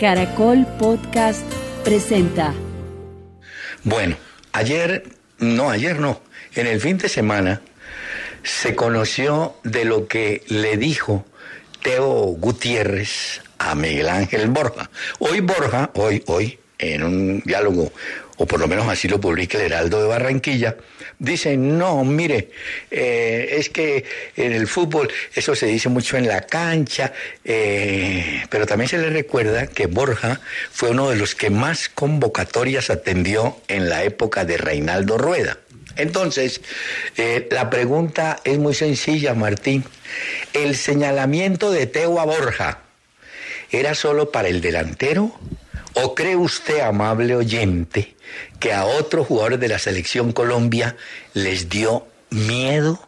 Caracol Podcast presenta. Bueno, ayer, no, ayer no, en el fin de semana se conoció de lo que le dijo Teo Gutiérrez a Miguel Ángel Borja. Hoy Borja, hoy, hoy, en un diálogo, o por lo menos así lo publica el Heraldo de Barranquilla, dice, no, mire, eh, es que en el fútbol eso se dice mucho en la cancha, eh, pero también se le recuerda que Borja fue uno de los que más convocatorias atendió en la época de Reinaldo Rueda. Entonces, eh, la pregunta es muy sencilla, Martín. ¿El señalamiento de Teo a Borja era solo para el delantero? ¿O cree usted, amable oyente, que a otros jugadores de la selección Colombia les dio miedo?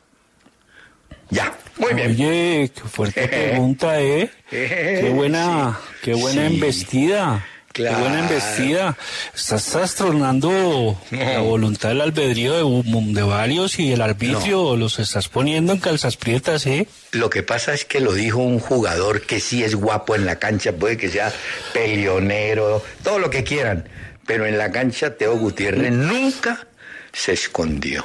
Ya, muy bien. Oye, qué fuerte pregunta, ¿eh? Qué buena, qué buena Sí. embestida. Qué buena Claro. embestida. Estás trastornando la voluntad del albedrío de, de varios y el arbitrio los estás poniendo en calzas prietas, ¿eh? Lo que pasa es que lo dijo un jugador que sí es guapo en la cancha, puede que sea peleonero, todo lo que quieran, pero en la cancha Teo Gutiérrez nunca se escondió.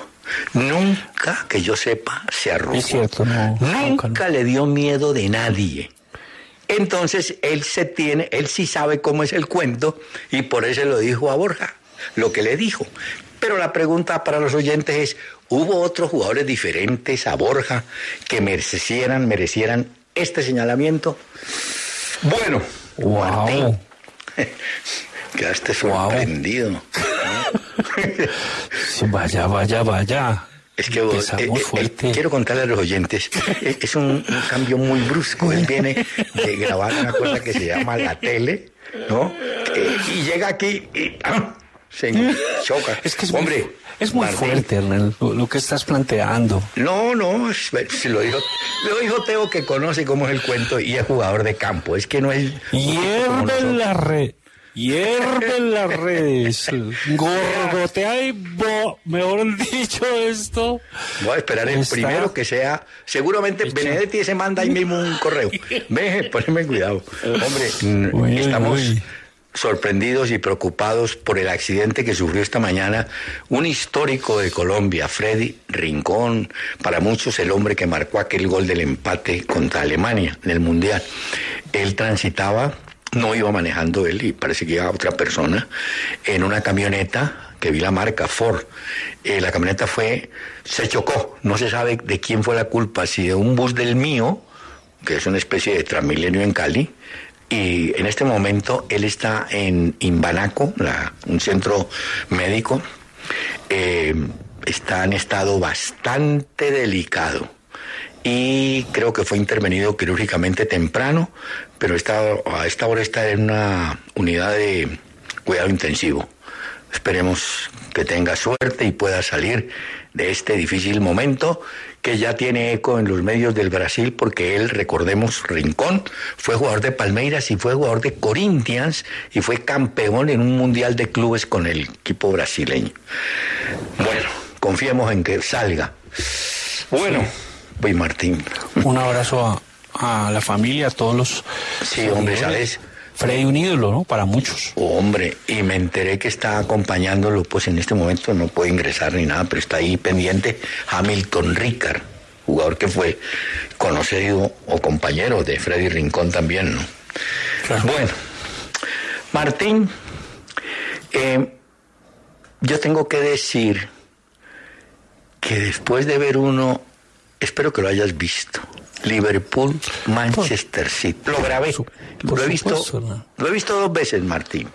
Nunca, que yo sepa, se arrugó. Es cierto, no, nunca, le dio miedo de nadie. Entonces él se tiene, él sí sabe cómo es el cuento y por eso lo dijo a Borja, lo que le dijo. Pero la pregunta para los oyentes es, ¿hubo otros jugadores diferentes a Borja que merecieran, merecieran este señalamiento? Bueno, Wow. Martín, quedaste sorprendido. Sí, vaya, vaya, vaya. Es que vos- eh, eh, eh, quiero contarle a los oyentes, es un, un cambio muy brusco. Él viene de grabar una cosa que se llama la tele, ¿no? Eh, y llega aquí y ¡ah! se choca. Es que es Hombre, muy, es muy Martín, fuerte, Hernán, lo, lo que estás planteando. No, no, se lo dijo, lo dijo Teo que conoce cómo es el cuento y es jugador de campo. Es que no es. Hierve la red. Hierve las redes. Gorgotea y bo, mejor dicho esto. Voy a esperar el Está- primero que sea. Seguramente Echa. Benedetti se manda ahí mismo un correo. Ve, poneme cuidado. Hombre, Uy, estamos uy. sorprendidos y preocupados por el accidente que sufrió esta mañana un histórico de Colombia, Freddy Rincón, para muchos el hombre que marcó aquel gol del empate contra Alemania en el Mundial. Él transitaba, no iba manejando él y parece que iba otra persona, en una camioneta que vi la marca Ford. Eh, la camioneta fue, se chocó, no se sabe de quién fue la culpa, si de un bus del mío, que es una especie de Transmilenio en Cali, y en este momento él está en Imbanaco, un centro médico, eh, está en estado bastante delicado y creo que fue intervenido quirúrgicamente temprano, pero está, a esta hora está en una unidad de cuidado intensivo. Esperemos que tenga suerte y pueda salir de este difícil momento que ya tiene eco en los medios del Brasil porque él, recordemos, Rincón, fue jugador de Palmeiras y fue jugador de Corinthians y fue campeón en un mundial de clubes con el equipo brasileño. Bueno, confiemos en que salga. Bueno, Martín. Un abrazo a, a la familia, a todos los. Sí, hombre, ¿sabes? Freddy, un ídolo, ¿no? Para muchos. Hombre, y me enteré que está acompañándolo, pues en este momento no puede ingresar ni nada, pero está ahí pendiente Hamilton Ricard, jugador que fue conocido o compañero de Freddy Rincón también, ¿no? Bueno, Martín, eh, yo tengo que decir que después de ver uno, espero que lo hayas visto, Liverpool, Manchester City. Lo grabé. lo, he visto, lo he visto dos veces, Martín.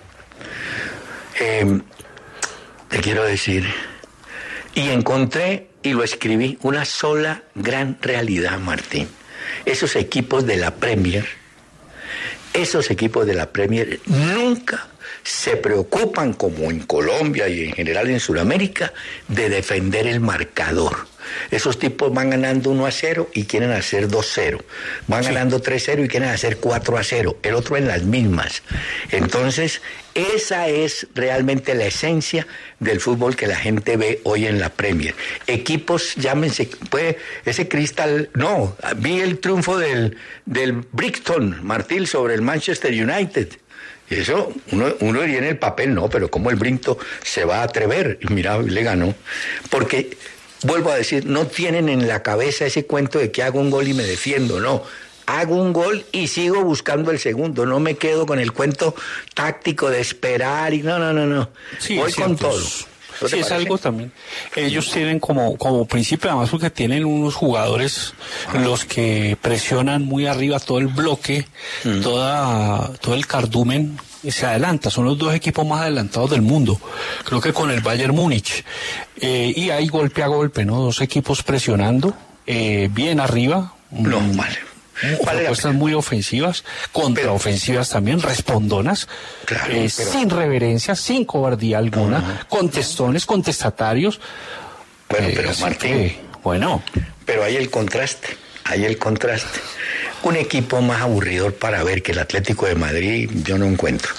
Eh, te quiero decir, y encontré y lo escribí, una sola gran realidad, Martín. Esos equipos de la Premier, esos equipos de la Premier nunca se preocupan, como en Colombia y en general en Sudamérica, de defender el marcador. Esos tipos van ganando 1 a 0 y quieren hacer 2 a 0. Van ganando 3 a 0 y quieren hacer 4 a 0. El otro en las mismas. Entonces, esa es realmente la esencia del fútbol que la gente ve hoy en la Premier. Equipos, llámense, pues, ese cristal, no, vi el triunfo del, del Brixton, Martín, sobre el Manchester United. Y eso, uno, uno diría en el papel, no, pero como el Brinto se va a atrever, y mira, le ganó. Porque, vuelvo a decir, no tienen en la cabeza ese cuento de que hago un gol y me defiendo, no. Hago un gol y sigo buscando el segundo, no me quedo con el cuento táctico de esperar y no, no, no, no. Voy con todo. Sí, es algo también. Ellos tienen como, como principio, además porque tienen unos jugadores los que presionan muy arriba todo el bloque, mm. toda, todo el cardumen y se adelanta. Son los dos equipos más adelantados del mundo. Creo que con el Bayern Múnich. Eh, y hay golpe a golpe, ¿no? Dos equipos presionando, eh, bien arriba. No, vale propuestas muy ofensivas, contraofensivas también, respondonas, eh, sin reverencia, sin cobardía alguna, contestones, contestatarios. Bueno, pero Martín, bueno. Pero hay el contraste, hay el contraste. Un equipo más aburridor para ver que el Atlético de Madrid yo no encuentro.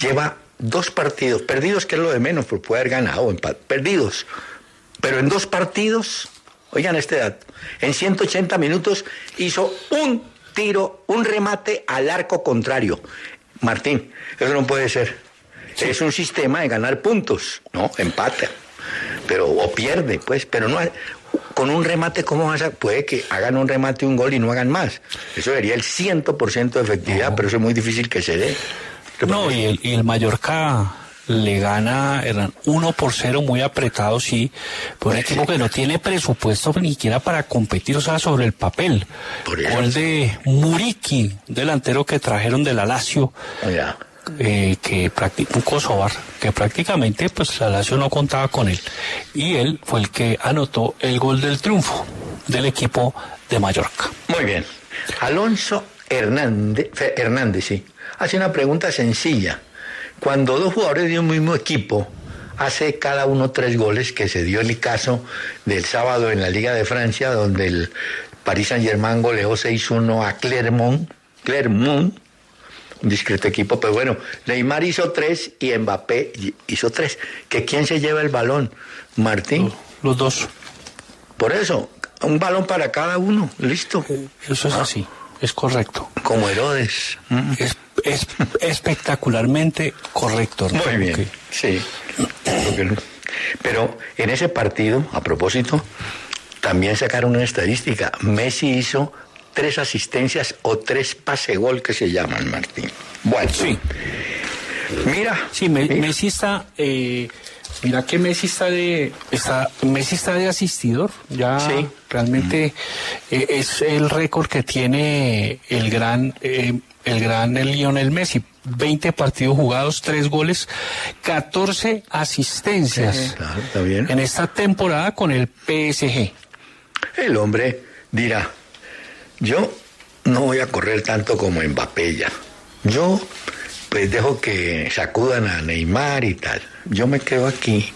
Lleva dos partidos, perdidos que es lo de menos, por puede haber ganado, perdidos. Pero en dos partidos Oigan este dato. En 180 minutos hizo un tiro, un remate al arco contrario. Martín, eso no puede ser. Es un sistema de ganar puntos, ¿no? Empata. Pero, o pierde, pues, pero no con un remate, ¿cómo vas a...? Puede que hagan un remate, un gol y no hagan más. Eso sería el 100% de efectividad, pero eso es muy difícil que se dé. No, y el, y el Mallorca le gana eran 1 por 0 muy apretado, sí, por un equipo que no tiene presupuesto ni siquiera para competir, o sea, sobre el papel. el de Muriki, delantero que trajeron de la Lazio, eh, que un que prácticamente pues la Lazio no contaba con él. Y él fue el que anotó el gol del triunfo del equipo de Mallorca. Muy bien. Alonso Hernández, Hernández sí, hace una pregunta sencilla. Cuando dos jugadores de un mismo equipo hace cada uno tres goles, que se dio el caso del sábado en la Liga de Francia, donde el Paris Saint-Germain goleó 6-1 a Clermont, Clermont, discreto equipo, pero bueno, Neymar hizo tres y Mbappé hizo tres. ¿Que quién se lleva el balón? Martín. Los, dos. Por eso, un balón para cada uno, listo. Eso es así, es correcto. Como Herodes. Es es espectacularmente correcto. Muy bien, sí. Pero en ese partido, a propósito, también sacaron una estadística. Messi hizo tres asistencias o tres pase gol que se llaman, Martín. Bueno, sí. Mira. Sí, Messi está. Eh, mira que Messi está de. Está, Messi está de asistidor. Ya sí. realmente eh, es el récord que tiene el gran. Eh, el gran Lionel Messi. 20 partidos jugados, 3 goles, 14 asistencias en esta temporada con el PSG. El hombre dirá, yo no voy a correr tanto como Mbappé ya. Yo pues dejo que sacudan a Neymar y tal. Yo me quedo aquí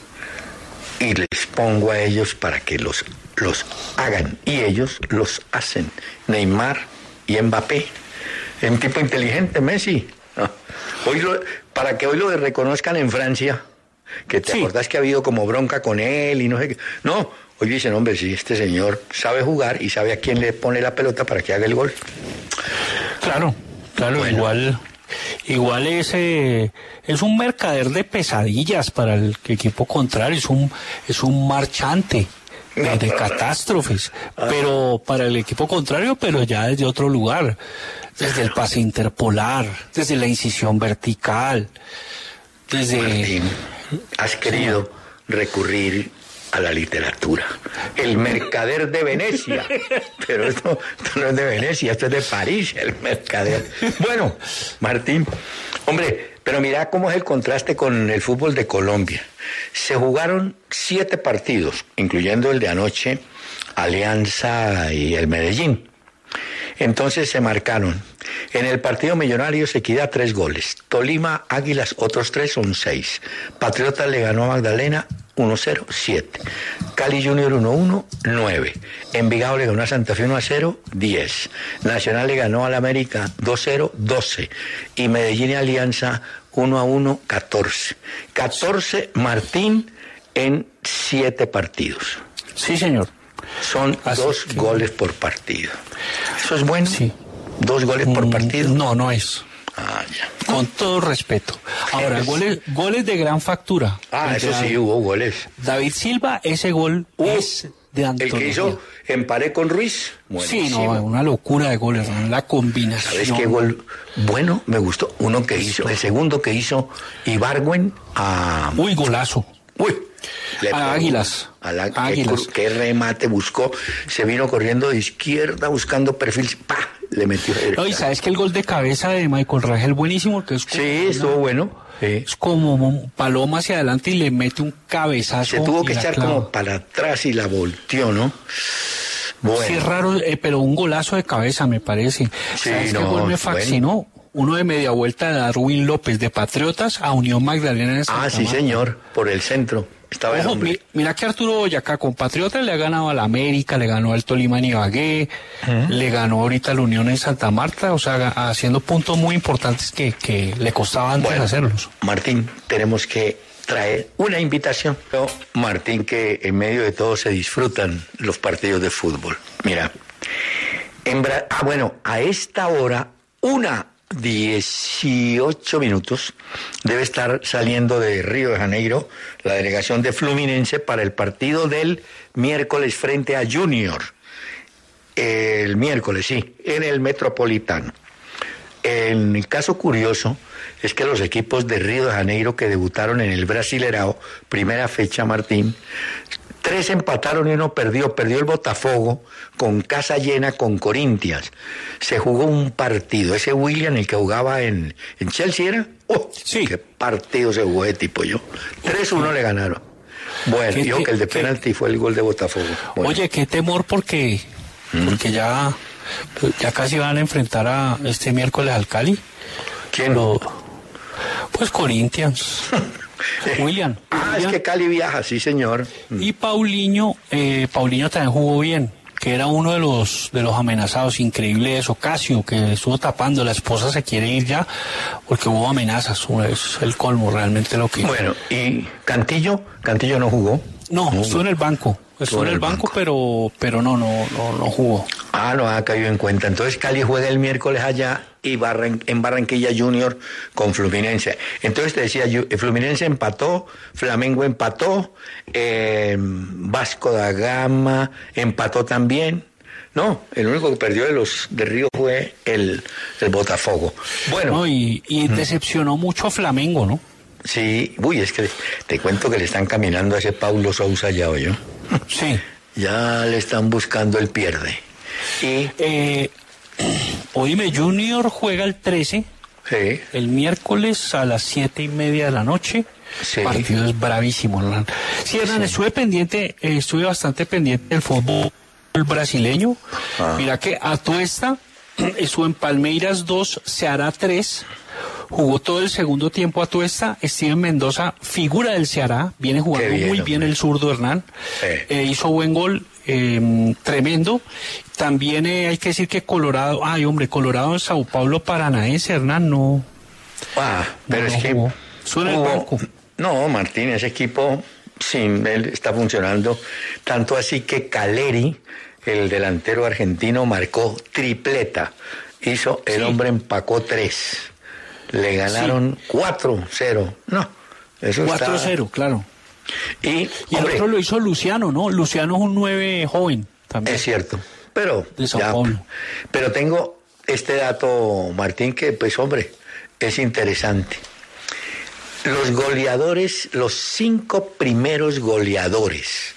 y les pongo a ellos para que los, los hagan. Y ellos los hacen. Neymar y Mbappé. Es un tipo inteligente, Messi. Ah. Hoy para que hoy lo reconozcan en Francia, que te acordás que ha habido como bronca con él y no sé qué. No, hoy dicen, hombre, sí, este señor sabe jugar y sabe a quién le pone la pelota para que haga el gol. Claro, claro, igual. Igual es, es un mercader de pesadillas para el equipo contrario, es un, es un marchante de catástrofes, pero para el equipo contrario, pero ya desde otro lugar, desde el pase interpolar, desde la incisión vertical, desde... Martín, has querido recurrir a la literatura. El mercader de Venecia. Pero esto, esto, no es de Venecia, esto es de París, el mercader. Bueno, Martín, hombre, pero mira cómo es el contraste con el fútbol de Colombia. Se jugaron siete partidos, incluyendo el de anoche, Alianza y el Medellín. Entonces se marcaron. En el partido millonario se queda tres goles. Tolima, Águilas, otros tres son seis. Patriotas le ganó a Magdalena 1-0, 7. Cali Junior 1-1, 9. Envigado le ganó a Santa Fe 1-0, 10. Nacional le ganó al América 2-0, 12. Y Medellín y Alianza 1-1, 14. 14 Martín en siete partidos. Sí, señor. Son Así dos que... goles por partido. ¿Eso es bueno? Sí. ¿Dos goles por partido? No, no es. Ah, ya. Con todo respeto. Ahora, goles, goles de gran factura. Ah, eso sí, hubo goles. David Silva, ese gol uh, es de Antonio. El que hizo emparé con Ruiz. Sí, no, una locura de goles, la combinación. ¿Sabes qué gol bueno? Me gustó. Uno que hizo, el segundo que hizo Ibargüen a... Uy, golazo. Uy, a Águilas. A la, Águilas. Qué, qué, remate buscó. Se vino corriendo de izquierda buscando perfil. ¡Pa! Le metió. No, y sabes que el gol de cabeza de Michael Rangel buenísimo. Que es sí, estuvo bueno. Sí. Es como paloma hacia adelante y le mete un cabezazo. Se tuvo que echar clava. como para atrás y la volteó, ¿no? Bueno. Sí, es raro, eh, pero un golazo de cabeza me parece. Sí, ¿Sabes no, qué gol me fascinó? Bueno. Uno de media vuelta de Darwin López de Patriotas a Unión Magdalena de Santa Ah, sí, Marta. señor, por el centro. Estaba Ojo, mi, mira que Arturo Boyacá con Patriotas le ha ganado al América, le ganó al Tolima en Ibagué, le ganó ahorita a la Unión en Santa Marta, o sea, haciendo puntos muy importantes que, que le costaba antes bueno, hacerlos. Martín, tenemos que traer una invitación. Martín, que en medio de todo se disfrutan los partidos de fútbol. Mira, en Bra ah, bueno, a esta hora, una 18 minutos debe estar saliendo de Río de Janeiro la delegación de Fluminense para el partido del miércoles frente a Junior. El miércoles, sí, en el Metropolitano. El caso curioso es que los equipos de Río de Janeiro que debutaron en el Brasilerao, primera fecha, Martín, tres empataron y uno perdió. Perdió el Botafogo con casa llena con Corintias. Se jugó un partido. Ese William, el que jugaba en, en Chelsea, ¿era? ¡Oh! Sí. ¡Qué partido se jugó de tipo yo! 3-1 le ganaron. Bueno, dijo que el de penalti fue el gol de Botafogo. Bueno. Oye, qué temor porque, ¿Mm? porque ya, ya casi van a enfrentar a este miércoles al Cali. ¿Quién? Lo, pues Corinthians. William. Ah, William. es que Cali viaja, sí, señor. Y Paulinho, eh, Paulinho también jugó bien, que era uno de los de los amenazados, increíble eso. Casio, que estuvo tapando, la esposa se quiere ir ya, porque hubo amenazas, es el colmo realmente lo que. Bueno, y Cantillo, Cantillo no jugó. No, no estuvo en el banco. Estuvo en el banco, banco, pero pero no, no, no, no jugó. Ah, no ha caído en cuenta. Entonces Cali juega el miércoles allá y Barran en Barranquilla Junior con Fluminense. Entonces te decía, Fluminense empató, Flamengo empató, eh, Vasco da Gama empató también. No, el único que perdió de los de Río fue el, el Botafogo. Bueno. No, y, y decepcionó mucho a Flamengo, ¿no? Sí, uy, es que te cuento que le están caminando a ese Paulo Sousa ya, yo. Sí. Ya le están buscando el pierde. Y eh, oíme, Junior juega el 13. Sí. El miércoles a las siete y media de la noche. Sí. Partido es bravísimo, Hernán. Sí, Hernán, sí. estuve pendiente, eh, estuve bastante pendiente del fútbol brasileño. Ah. Mira que Atuesta estuvo en Palmeiras 2, Ceará 3. Jugó todo el segundo tiempo a Tuesta. Steven Mendoza, figura del Ceará, viene jugando bien, muy bien hombre. el zurdo Hernán. Eh, hizo buen gol, eh, tremendo. También eh, hay que decir que Colorado, ay hombre, Colorado en Sao Paulo Paranaense, Hernán, no. Ah, pero no, es no que. jugó. Suena el banco. No, Martín, ese equipo sin él está funcionando. Tanto así que Caleri, el delantero argentino, marcó tripleta. Hizo, el Sí. hombre empacó tres. Le ganaron 4-0. No, eso está... 4-0, claro. Y, el otro lo hizo Luciano, ¿no? Luciano es un nueve joven también. Es cierto. Pero, pero tengo este dato, Martín, que pues hombre, es interesante. Los goleadores, los cinco primeros goleadores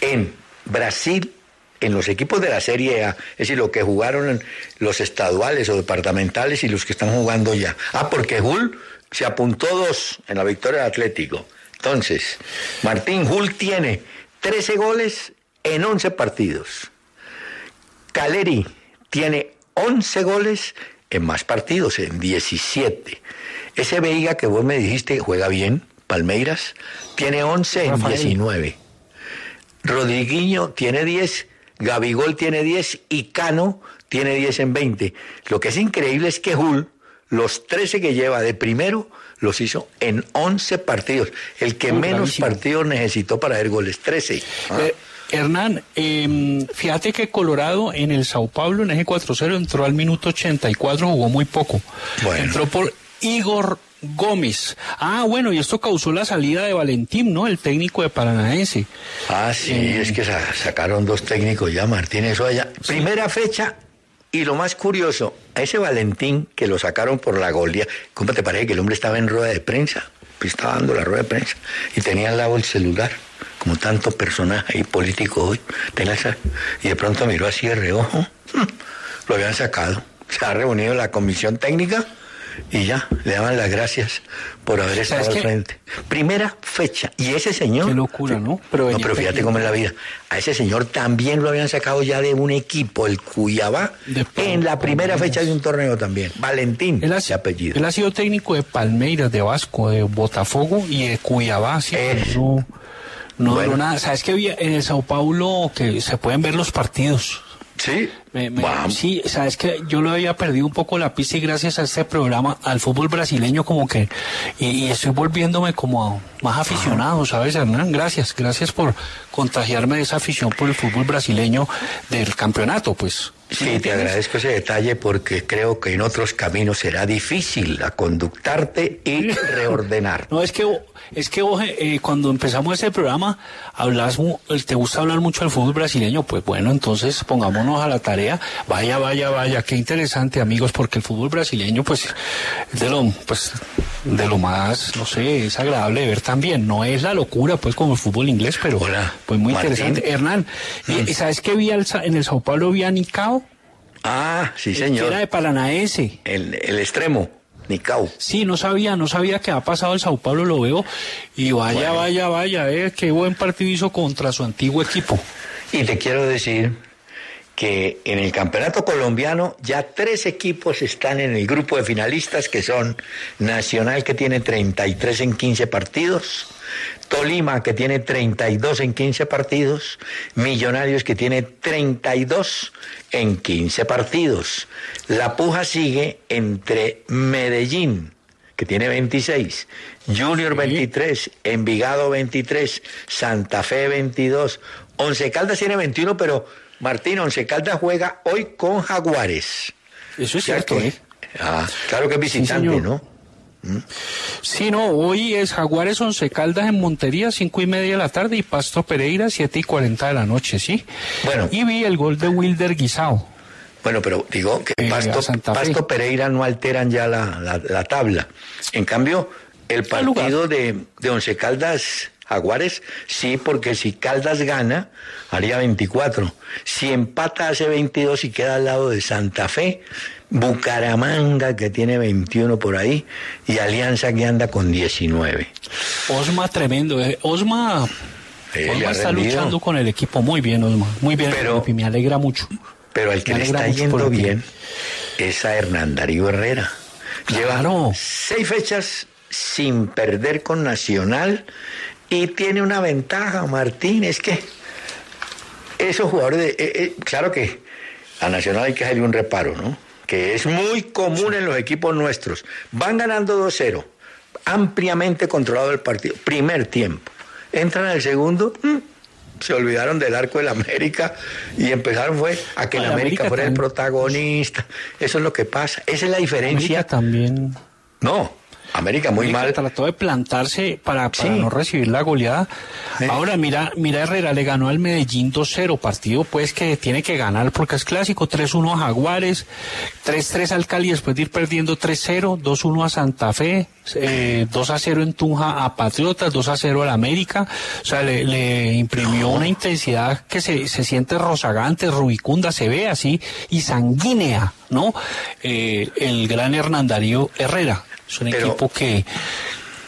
en Brasil, en los equipos de la Serie A, es decir, lo que jugaron los estaduales o departamentales y los que están jugando ya. Ah, porque Hull se apuntó dos en la victoria del Atlético. Entonces, Martín Hull tiene 13 goles en 11 partidos. Caleri tiene 11 goles en más partidos, en 17. Ese Veiga que vos me dijiste juega bien, Palmeiras, tiene 11 en 19. Rodriguinho tiene 10, Gabigol tiene 10 y Cano tiene 10 en 20. Lo que es increíble es que Hull, los 13 que lleva de primero, los hizo en 11 partidos. El que menos partidos necesitó para ver goles, 13. Hernán, em, fíjate que Colorado en el Sao Paulo, en eje 4-0, entró al minuto 84, jugó muy poco. Entró por Igor Gómez. Ah, bueno, y esto causó la salida de Valentín, ¿no? El técnico de Paranaense. Ah, sí, eh, es que sacaron dos técnicos ya, Martínez eso allá. Primera fecha, y lo más curioso, a ese Valentín que lo sacaron por la golia, ¿cómo te parece que el hombre estaba en rueda de prensa? Pues estaba dando la rueda de prensa y tenía al lado el celular como tanto personaje y político hoy, y de pronto miró así de reojo, lo habían sacado. Se ha reunido la comisión técnica y ya, le daban las gracias por haber estado al frente. Primera fecha. Y ese señor. Qué locura, ¿no? Pero, no, pero fíjate cómo es la vida. A ese señor también lo habían sacado ya de un equipo, el Cuyabá, en la primera fecha de un torneo también. Valentín, él ha, apellido. Él ha sido técnico de Palmeiras, de Vasco, de Botafogo y de Cuyabá. Sí, no, bueno. nada. ¿Sabes que en el Sao Paulo que se pueden ver los partidos? Sí. sí, sabes que yo lo había perdido un poco la pista y gracias a este programa, al fútbol brasileño como que, y, estoy volviéndome como más aficionado, ¿sabes, Hernán? Gracias, gracias por contagiarme de esa afición por el fútbol brasileño del campeonato, pues. Sí, te agradezco ese detalle porque creo que en otros caminos será difícil conductarte y reordenar. No, es que es que eh, cuando empezamos ese programa, hablas, te gusta hablar mucho del fútbol brasileño, pues bueno, entonces pongámonos a la tarea. Vaya, vaya, vaya, qué interesante, amigos, porque el fútbol brasileño, pues, es de lo, pues, de lo más, no sé, es agradable de ver también. No es la locura, pues, como el fútbol inglés, pero, pues, muy interesante. Hernán, ¿y, ¿sabes qué vi en el Sao Paulo? Vi a Nicao. Ah, sí, señor. era de Paranaense. El, el extremo. Nicao. Sí, no sabía, no sabía que ha pasado el Sao Paulo, lo veo. Y vaya, vaya, vaya, eh, qué buen partido hizo contra su antiguo equipo. Y te quiero decir que en el campeonato colombiano ya tres equipos están en el grupo de finalistas, que son Nacional, que tiene 33 en 15 partidos, Tolima, que tiene 32 en 15 partidos, Millonarios, que tiene 32 en 15 partidos. La puja sigue entre Medellín, que tiene 26, Junior 23, Envigado 23, Santa Fe 22, Once Caldas tiene 21, pero Martín, Once Caldas juega hoy con Jaguares. Eso es cierto, ¿eh? Ah, claro que es visitante, ¿no? Sí, no, hoy es Jaguares Once Caldas en Montería, cinco y media de la tarde, y Pasto Pereira, siete y cuarenta de la noche, ¿sí? Bueno. Y vi el gol de Wilder Guisao. Bueno, pero digo que Pasto, Pereira no alteran ya la, tabla. En cambio, el partido de, de Once Caldas Jaguares, sí, porque si Caldas gana, haría 24. Si empata, hace 22 y queda al lado de Santa Fe. Bucaramanga, que tiene 21 por ahí, y Alianza, que anda con 19. Osma, tremendo. Eh. Osma, Osma está luchando con el equipo muy bien, Osma. Muy bien, pero, me alegra mucho. Pero el que le está yendo bien es a Hernán Darío Herrera. Lleva seis fechas sin perder con Nacional y tiene una ventaja, Martín, es que esos jugadores, de, eh, eh, claro que a Nacional hay que hacerle un reparo, ¿no? Que es muy común en los equipos nuestros. Van ganando 2-0, ampliamente controlado el partido, primer tiempo. Entran al segundo, mm, se olvidaron del arco del América y empezaron fue a que el América, fuera el protagonista. Eso es lo que pasa. Esa es la diferencia. también. No, América muy mal. Trató de plantarse para, no recibir la goleada. Ahora mira, mira Herrera le ganó al Medellín 2-0, partido pues que tiene que ganar porque es clásico, 3-1 a Jaguares, 3-3 al Cali después de ir perdiendo 3-0, 2-1 a Santa Fe, eh, 2-0 en Tunja a Patriotas, 2-0 al América, o sea, le, imprimió una intensidad que se, se siente rozagante, rubicunda, se ve así, y sanguínea, ¿no? Eh, el gran Hernandario Herrera. Es un equipo que.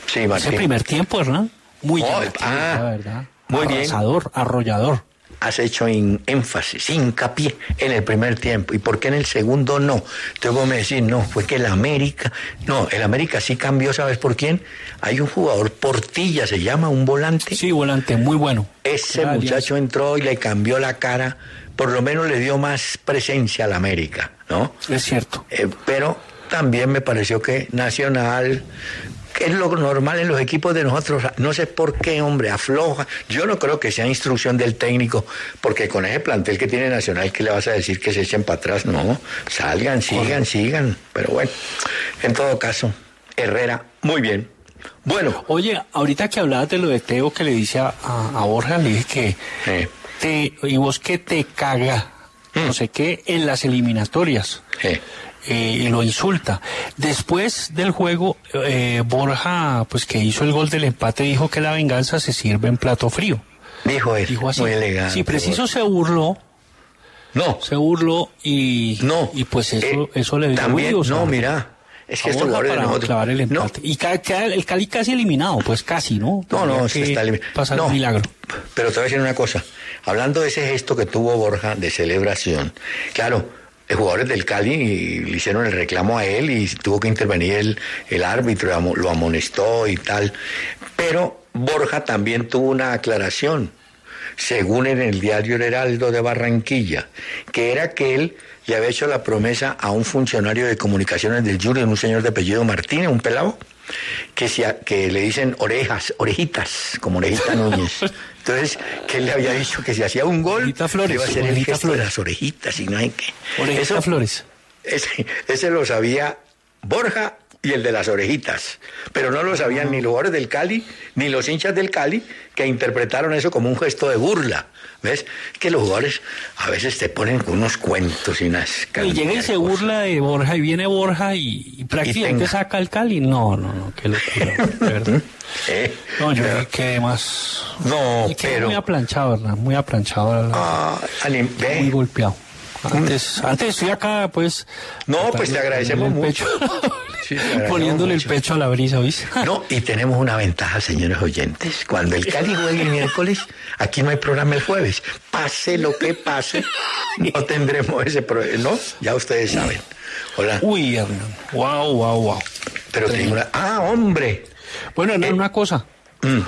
Sí, Es el primer tiempo, Hernán. Muy oh, ah, la verdad. Muy Arrasador, arrollador. Has hecho énfasis, hincapié en el primer tiempo. ¿Y por qué en el segundo no? Entonces vos me decís, no, fue que el América. No, el América sí cambió, ¿sabes por quién? Hay un jugador, Portilla se llama, un volante. Sí, volante, muy bueno. Ese muchacho entró y le cambió la cara por lo menos le dio más presencia al América, ¿no? Es cierto. Eh, pero también me pareció que Nacional, que es lo normal en los equipos de nosotros, no sé por qué, hombre, afloja. Yo no creo que sea instrucción del técnico, porque con ese plantel que tiene Nacional, ¿qué le vas a decir que se echen para atrás? No, salgan, sigan, sigan. Pero bueno, en todo caso, Herrera, muy bien. Bueno. Oye, ahorita que hablabas de lo de Teo que le dice a, Borja, le dije que te, y vos que te caga, no mm. sé qué, en las eliminatorias. Eh, y lo insulta. Después del juego, eh, Borja, pues que hizo el gol del empate, dijo que la venganza se sirve en plato frío. Dijo eso, dijo así. muy elegante. Si preciso se burló. No. Se burló y. No. Y pues eso, eh, eso le dio También, no, mira. Es que esto para de el empate. Y el Cali casi eliminado, pues casi, ¿no? no, no, se está eliminado. Pasar no, milagro. Pero te voy a decir una cosa. Hablando de ese gesto que tuvo Borja de celebración, claro, jugadores del Cali le hicieron el reclamo a él y tuvo que intervenir el, el árbitro, lo amonestó y tal. Pero Borja también tuvo una aclaración, según en el diario El Heraldo de Barranquilla, que era que él le había hecho la promesa a un funcionario de comunicaciones del Junior, un señor de apellido Martínez, un pelado, que, que le dicen orejas, orejitas, como orejita Núñez. Entonces, que él le había dicho que si hacía un gol, Flores, iba a ser el gesto de las orejitas y no hay que. Orejita Flores. Ese, ese lo sabía Borja y el de las orejitas. Pero no lo sabían ni los jugadores del Cali, ni los hinchas del Cali, que interpretaron eso como un gesto de burla. ¿Ves? Que los jugadores a veces te ponen unos cuentos y unas... Y llega y se burla de Borja y viene Borja y, prácticamente saca el Cali. No, no, no, qué locura, ¿verdad? ¿Eh? No, yo pero, quedé más... No, pero... Muy aplanchado, ¿verdad? Muy aplanchado. Ah, muy golpeado. Antes, antes estoy acá, pues. No, pues te agradecemos mucho. Poniéndole el pecho a la brisa, ¿viste? No, y tenemos una ventaja, señores oyentes. Cuando el Cali juegue el miércoles, aquí no hay programa el jueves. Pase lo que pase, no tendremos ese problema. No, ya ustedes saben. Hola. Uy, Hernán. Wow, wow, wow. Pero tengo una. Ah, hombre. Bueno, eh, una cosa. Mm.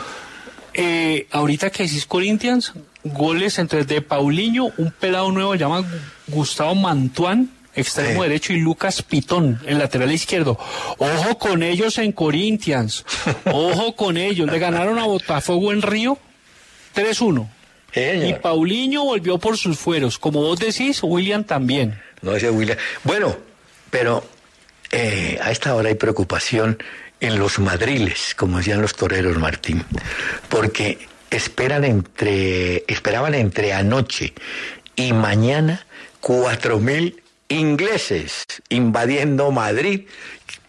Eh, ahorita que decís Corinthians, goles entre de Paulinho, un pelado nuevo llamado Gustavo Mantuán, extremo derecho, y Lucas Pitón, el lateral izquierdo. Ojo con ellos en Corinthians. Ojo con ellos. Le ganaron a Botafogo en Río 3-1. Y Paulinho volvió por sus fueros. Como vos decís, William también. No ese William. Bueno, pero eh, a esta hora hay preocupación en los madriles, como decían los toreros Martín, porque esperan entre, esperaban entre anoche y mañana cuatro mil ingleses invadiendo Madrid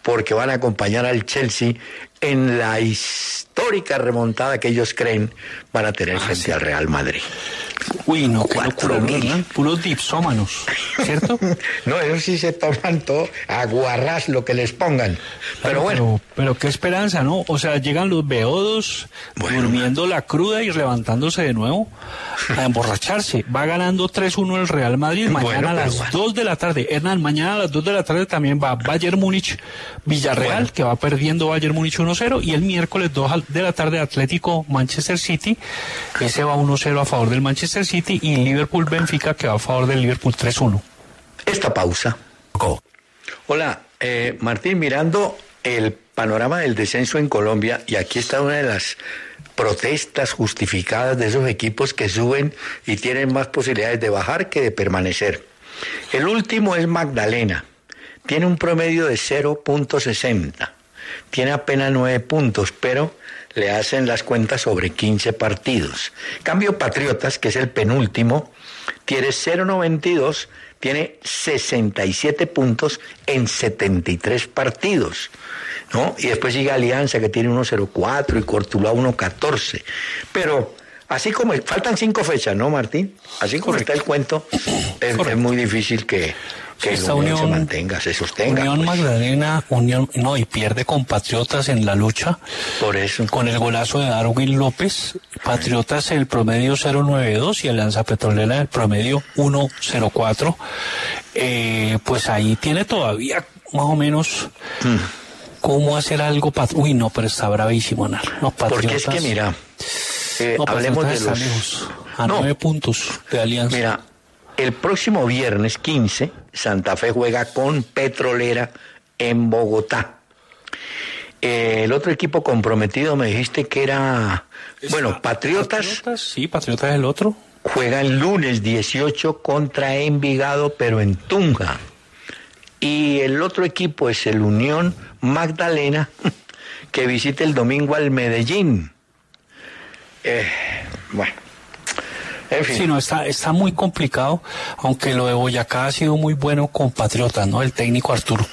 porque van a acompañar al Chelsea en la histórica remontada que ellos creen van a tener ah, frente al Real Madrid. Uy, no, cuatro mil. Puros dipsómanos, ¿cierto? no, ellos sí se toman todo, aguarrás lo que les pongan. Pero bueno. Pero, qué esperanza, ¿no? O sea, llegan los beodos durmiendo la cruda y levantándose de nuevo a emborracharse. Va ganando 3-1 el Real Madrid mañana a las 2 de la tarde. Hernán, mañana a las 2 de la tarde también va Bayern Múnich Villarreal, que va perdiendo Bayern Múnich 1-0. Y el miércoles 2 de la tarde Atlético Manchester City. Ese va 1-0 a favor del Manchester City. Y Liverpool Benfica, que va a favor del Liverpool 3-1. Esta pausa. Hola, eh, Martín, mirando el panorama del descenso en Colombia, y aquí está una de las protestas justificadas de esos equipos que suben y tienen más posibilidades de bajar que de permanecer. El último es Magdalena, tiene un promedio de 0.60. tiene apenas nueve puntos, pero le hacen las cuentas sobre 15 partidos. Cambio Patriotas, que es el penúltimo, tiene 0.92, tiene 67 puntos en 73 partidos. ¿no? Y después sigue Alianza, que tiene 1.04 y Cortuluá 1.14. Pero así como faltan cinco fechas, ¿no, Martín? Así como está el cuento, es muy difícil que, que esta unión, se mantenga, se sostenga. Unión pues. Magdalena, Unión, no, y pierde con Patriotas en la lucha. Por eso. Con el golazo de Darwin López. Patriotas el promedio 092 y Alianza Petrolera el promedio 104. Eh, pues ahí tiene todavía más o menos. Mm. ¿Cómo hacer algo? Uy, no, pero está bravísimo, No, Porque es que mira, eh, hablemos de los... a nueve puntos de Alianza. Mira, el próximo viernes 15, Santa Fe juega con Petrolera en Bogotá. Eh, el otro equipo comprometido me dijiste que era, bueno, Patriotas. Patriotas. Sí, Patriotas es el otro. Juega el lunes 18 contra Envigado, pero en Tunja. Y el otro equipo es el Unión Magdalena, que visita el domingo al Medellín. Eh, bueno, Sí, no, está, está muy complicado, aunque lo de Boyacá ha sido muy bueno con Patriotas, ¿no? El técnico Arturo.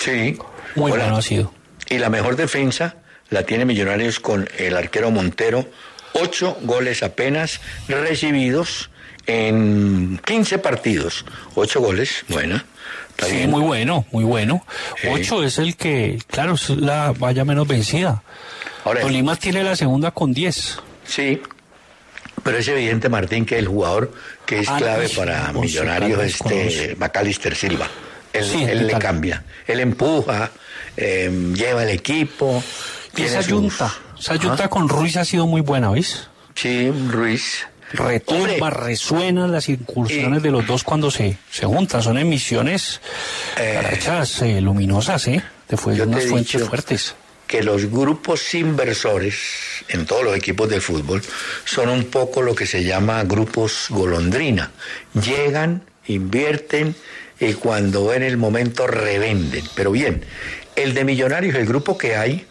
Sí. Muy bueno ha sido. Y la mejor defensa la tiene Millonarios con el arquero Montero. Ocho goles apenas recibidos en 15 partidos. Ocho goles, buena. sí, muy bueno, muy bueno. Ocho es el que, claro, es la valla menos vencida. Ahora, Tolima tiene la segunda con 10. Sí, pero es evidente, Martín, que el jugador que es ah, clave para Millonarios es este Macalister Silva. Él, le cambia. Él empuja, em, lleva el equipo. Y esa yunta, esa yunta con Ruiz ha sido muy buena, ¿veis? Sí, Ruiz. Retumba, resuenan las incursiones de los dos cuando se, se juntan. Son emisiones eh, eh luminosas, ¿eh? De unas fuentes fuertes que los grupos inversores en todos los equipos de fútbol son un poco lo que se llama grupos golondrina. Llegan, invierten y cuando ven el momento revenden. Pero bien, el de Millonarios, el grupo que hay,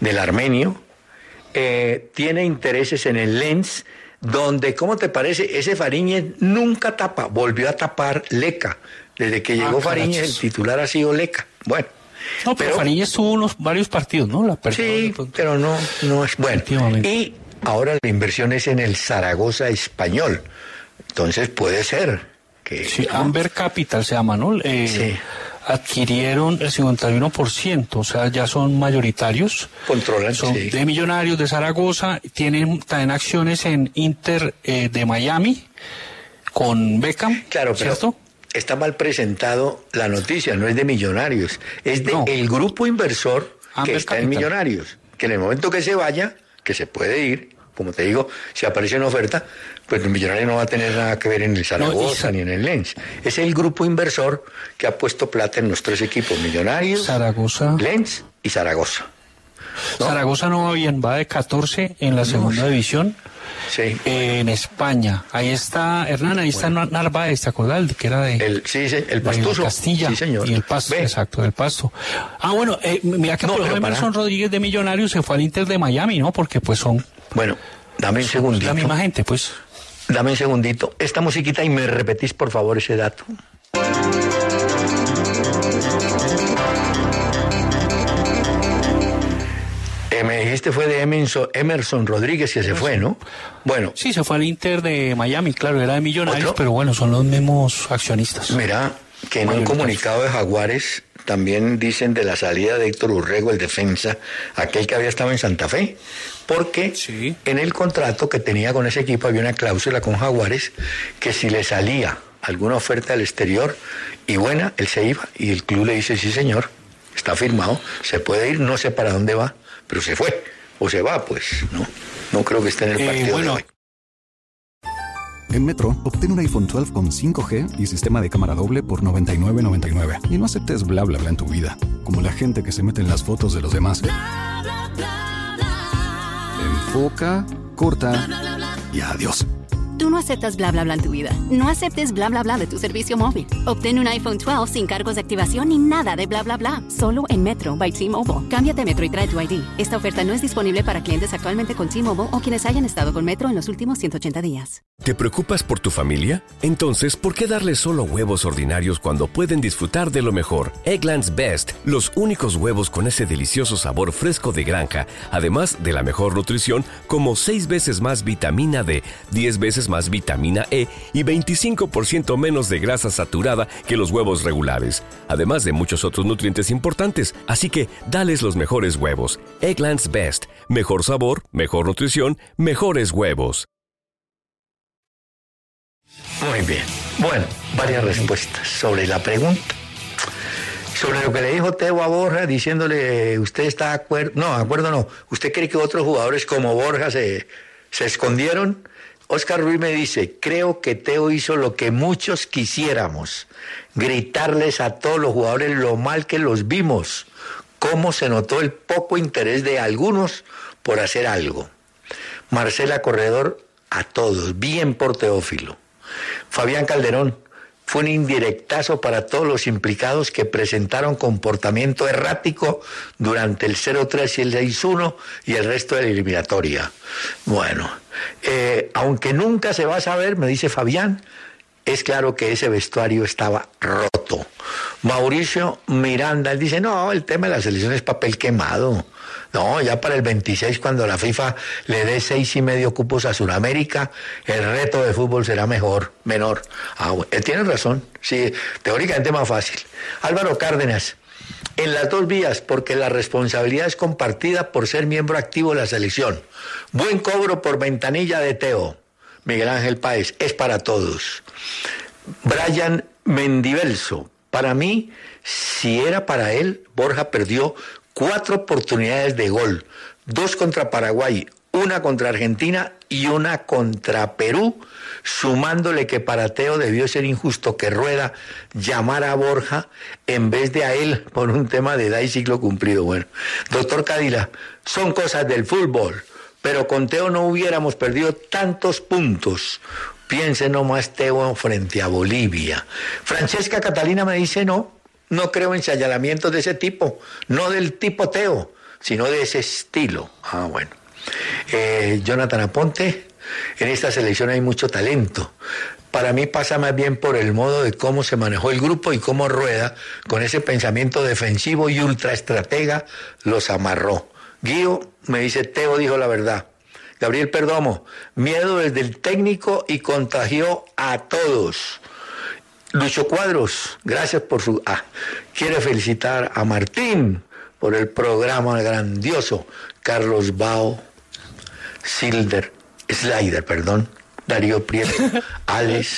del armenio, eh, tiene intereses en el Lens, donde, ¿cómo te parece? Ese Fariñez nunca tapa, volvió a tapar Leca. Desde que llegó ah, Fariñez, el titular ha sido Leca. Bueno, no, pero, Fariñez tuvo unos varios partidos, ¿no? La sí, pero no, no es bueno. Y ahora la inversión es en el Zaragoza español. Entonces puede ser que. Sí, Amber Capital se llama, ¿no? Eh, sí. Adquirieron el 51%, o sea, ya son mayoritarios. Controlan, son de millonarios de Zaragoza, tienen también acciones en Inter eh, de Miami con Beckham, claro, ¿cierto? Está mal presentado la noticia, no es de Millonarios, es de el grupo inversor que está en Millonarios, que en el momento que se vaya, que se puede ir, como te digo, si aparece una oferta, pues el millonario no va a tener nada que ver en el Zaragoza ni en el Lens. Es el grupo inversor que ha puesto plata en los tres equipos, Millonarios, Zaragoza, Lens y Zaragoza. Zaragoza no va bien, va de 14 en la segunda división sí. en España. Ahí está, Hernán, ahí está Narváez, ¿te acordás? Que era de, el, sí, sí, el Pastuso. Castilla. Sí, señor. Y el Pasto, exacto, el Pasto. Ah, bueno, eh, mira que por ejemplo Emerson Rodríguez de Millonarios se fue al Inter de Miami, ¿no? Porque pues son... Bueno, dame un segundito. La misma gente, pues. Dame un segundito. Esta musiquita y me repetís por favor ese dato. Me dijiste fue de Emerson, Rodríguez que se fue, ¿no? Bueno. Sí, se fue al Inter de Miami, claro, era de Millonarios, pero bueno, son los mismos accionistas. Mira, que en un comunicado de Jaguares también dicen de la salida de Héctor Urrego, el defensa, aquel que había estado en Santa Fe, porque en el contrato que tenía con ese equipo había una cláusula con Jaguares que si le salía alguna oferta al exterior y buena, él se iba y el club le dice, sí señor, está firmado, se puede ir, no sé para dónde va, pero se fue o se va, pues no, no creo que esté en el eh, partido de hoy. En Metro, obtén un iPhone 12 con 5G y sistema de cámara doble por $99.99. Y no aceptes bla bla bla en tu vida, como la gente que se mete en las fotos de los demás. Enfoca, corta y adiós. Tú no aceptas bla bla bla en tu vida. No aceptes bla bla bla de tu servicio móvil. Obtén un iPhone 12 sin cargos de activación ni nada de bla bla bla. Solo en Metro by T-Mobile. Cámbiate a Metro y trae tu ID. Esta oferta no es disponible para clientes actualmente con T-Mobile o quienes hayan estado con Metro en los últimos 180 días. ¿Te preocupas por tu familia? Entonces, ¿por qué darles solo huevos ordinarios cuando pueden disfrutar de lo mejor? Eggland's Best, los únicos huevos con ese delicioso sabor fresco de granja, además de la mejor nutrición, como 6 veces más vitamina D, 10 veces más vitamina E y 25% menos de grasa saturada que los huevos regulares, además de muchos otros nutrientes importantes. Así que dales los mejores huevos. Eggland's Best. Mejor sabor, mejor nutrición, mejores huevos. Muy bien. Bueno, varias respuestas sobre la pregunta. Sobre lo que le dijo Teo a Borja, diciéndole, ¿usted está de acuerdo? No, de acuerdo no. ¿Usted cree que otros jugadores como Borja se, se escondieron? Oscar Ruiz me dice, creo que Teo hizo lo que muchos quisiéramos, gritarles a todos los jugadores lo mal que los vimos, cómo se notó el poco interés de algunos por hacer algo. Marcela Corredor, a todos, bien por Teófilo. Fabián Calderón, fue un indirectazo para todos los implicados que presentaron comportamiento errático durante el 0-3 y el 6-1 y el resto de la eliminatoria. Bueno, eh, aunque nunca se va a saber, me dice Fabián, es claro que ese vestuario estaba roto. Mauricio Miranda, él dice, no, el tema de la selección es papel quemado. No, ya para el 26, cuando la FIFA le dé seis y medio cupos a Sudamérica, el reto de fútbol será mejor, menor. Ah, bueno, él tiene razón, sí, teóricamente más fácil. Álvaro Cárdenas, en las dos vías, porque la responsabilidad es compartida por ser miembro activo de la selección. Buen cobro por ventanilla de Teo. Miguel Ángel Páez, es para todos. Brian Mendivelso, para mí, si era para él, Borja perdió cuatro oportunidades de gol, dos contra Paraguay, una contra Argentina y una contra Perú, sumándole que para Teo debió ser injusto que Rueda llamara a Borja en vez de a él por un tema de edad y ciclo cumplido. Bueno, doctor Cadila, son cosas del fútbol, pero con Teo no hubiéramos perdido tantos puntos. Piense nomás Teo frente a Bolivia. Francesca Catalina me dice no, no creo en señalamientos de ese tipo, no del tipo Teo, sino de ese estilo. Ah, bueno. Eh, Jonathan Aponte, en esta selección hay mucho talento. Para mí pasa más bien por el modo de cómo se manejó el grupo y cómo Rueda, con ese pensamiento defensivo y ultraestratega, los amarró. Guío me dice, Teo dijo la verdad. Gabriel Perdomo, miedo desde el técnico y contagió a todos. Lucho Cuadros, gracias por su... Ah, quiere felicitar a Martín por el programa grandioso. Carlos Bao, Silder, Slider, perdón. Darío Prieto, Alex,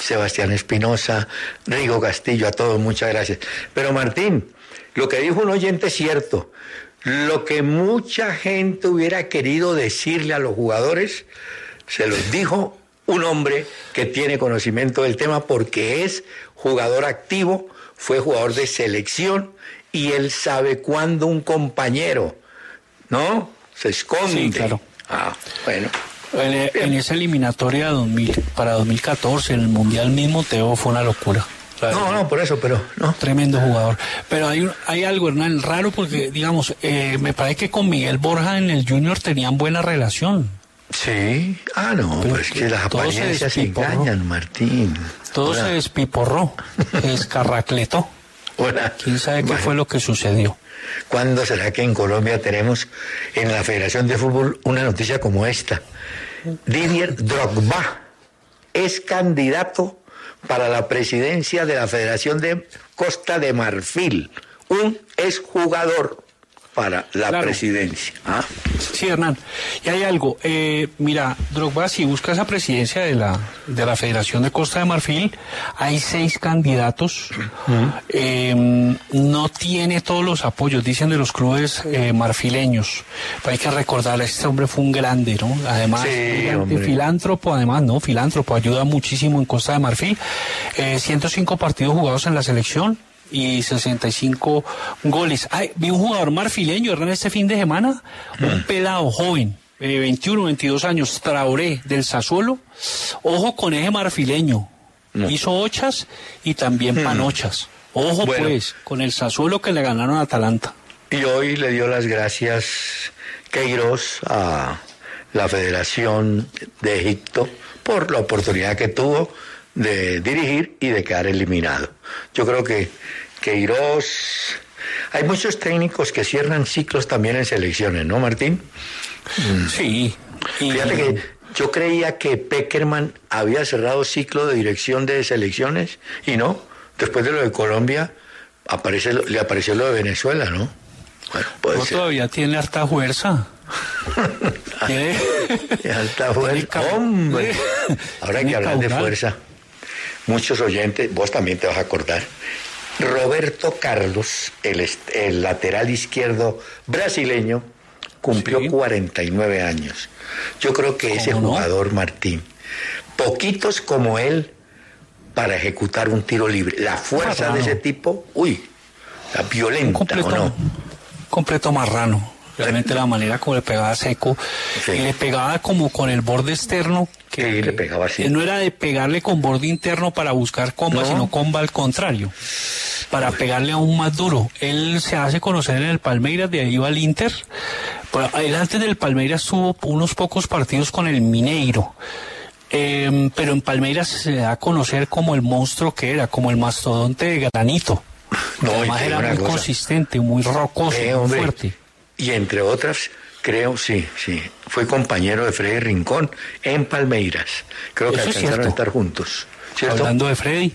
Sebastián Espinosa, Rigo Castillo, a todos, muchas gracias. Pero Martín, lo que dijo un oyente es cierto. Lo que mucha gente hubiera querido decirle a los jugadores, se los dijo un hombre que tiene conocimiento del tema porque es jugador activo, fue jugador de selección y él sabe cuándo un compañero, ¿no? Se esconde. Sí, claro. Ah, bueno. En, en, esa eliminatoria 2000, para 2014, en el Mundial mismo, Teo fue una locura. No, no, por eso, pero no. Tremendo jugador. Pero hay, hay algo, Hernán, raro porque, digamos, eh, me parece que con Miguel Borja en el Junior tenían buena relación. Sí, ah, no, pero es que las apariencias se engañan, Martín. Todo Hola. se despiporró, escarracletó. Hola. ¿Quién sabe qué Bueno. fue lo que sucedió? ¿Cuándo será que en Colombia tenemos en la Federación de Fútbol una noticia como esta? Didier Drogba es candidato para la presidencia de la Federación de Costa de Marfil. Un exjugador para la Claro. presidencia. ¿Ah? Sí, Hernán. Y hay algo. eh, mira, Drogba, si busca esa presidencia de la, de la Federación de Costa de Marfil, hay seis candidatos. Eh, no tiene todos los apoyos, dicen de los clubes eh, marfileños. Pero hay que recordar, este hombre fue un grande, ¿no? Además, Sí, un filántropo, además, ¿no? Filántropo, ayuda muchísimo en Costa de Marfil. Eh, 105 partidos jugados en la selección y 65 goles. Ay, vi un jugador marfileño, Hernán, este fin de semana, un pelado joven, 21, 22 años, Traoré del Sassuolo, ojo con eje marfileño, hizo ochas y también hmm. panochas. Ojo pues, con el Sassuolo que le ganaron a Atalanta. Y hoy le dio las gracias Queiroz a la Federación de Egipto por la oportunidad que tuvo de dirigir y de quedar eliminado. Yo creo que Queiroz... Hay muchos técnicos que cierran ciclos también en selecciones, ¿no, Martín? Mm. Sí. Fíjate que yo creía que Peckerman había cerrado ciclo de dirección de selecciones y no. Después de lo de Colombia, aparece, le apareció lo de Venezuela, ¿no? Bueno, todavía tiene harta fuerza. ¿Tiene? harta fuerza. Hombre, ahora hay que hablar de fuerza. Muchos oyentes, vos también te vas a acordar. Roberto Carlos, el, el lateral izquierdo brasileño, cumplió 49 años. Yo creo que ese jugador, Martín, poquitos como él para ejecutar un tiro libre. La fuerza de ese tipo, uy, la violenta, completo, ¿o no? Completo marrano. Realmente la manera como le pegaba seco, y le pegaba como con el borde externo, que le pegaba así. no era de pegarle con borde interno para buscar comba, sino comba al contrario para pegarle aún más duro. Él se hace conocer en el Palmeiras, de ahí va al Inter. Pero él antes del Palmeiras tuvo unos pocos partidos con el Mineiro. Em, pero en Palmeiras se da a conocer como el monstruo que era, como el mastodonte de granito. No, Además era muy consistente, muy rocoso, eh, muy fuerte. Y entre otras, creo, sí, sí, fue compañero de Freddy Rincón en Palmeiras. Creo que alcanzaron a estar juntos hablando de Freddy,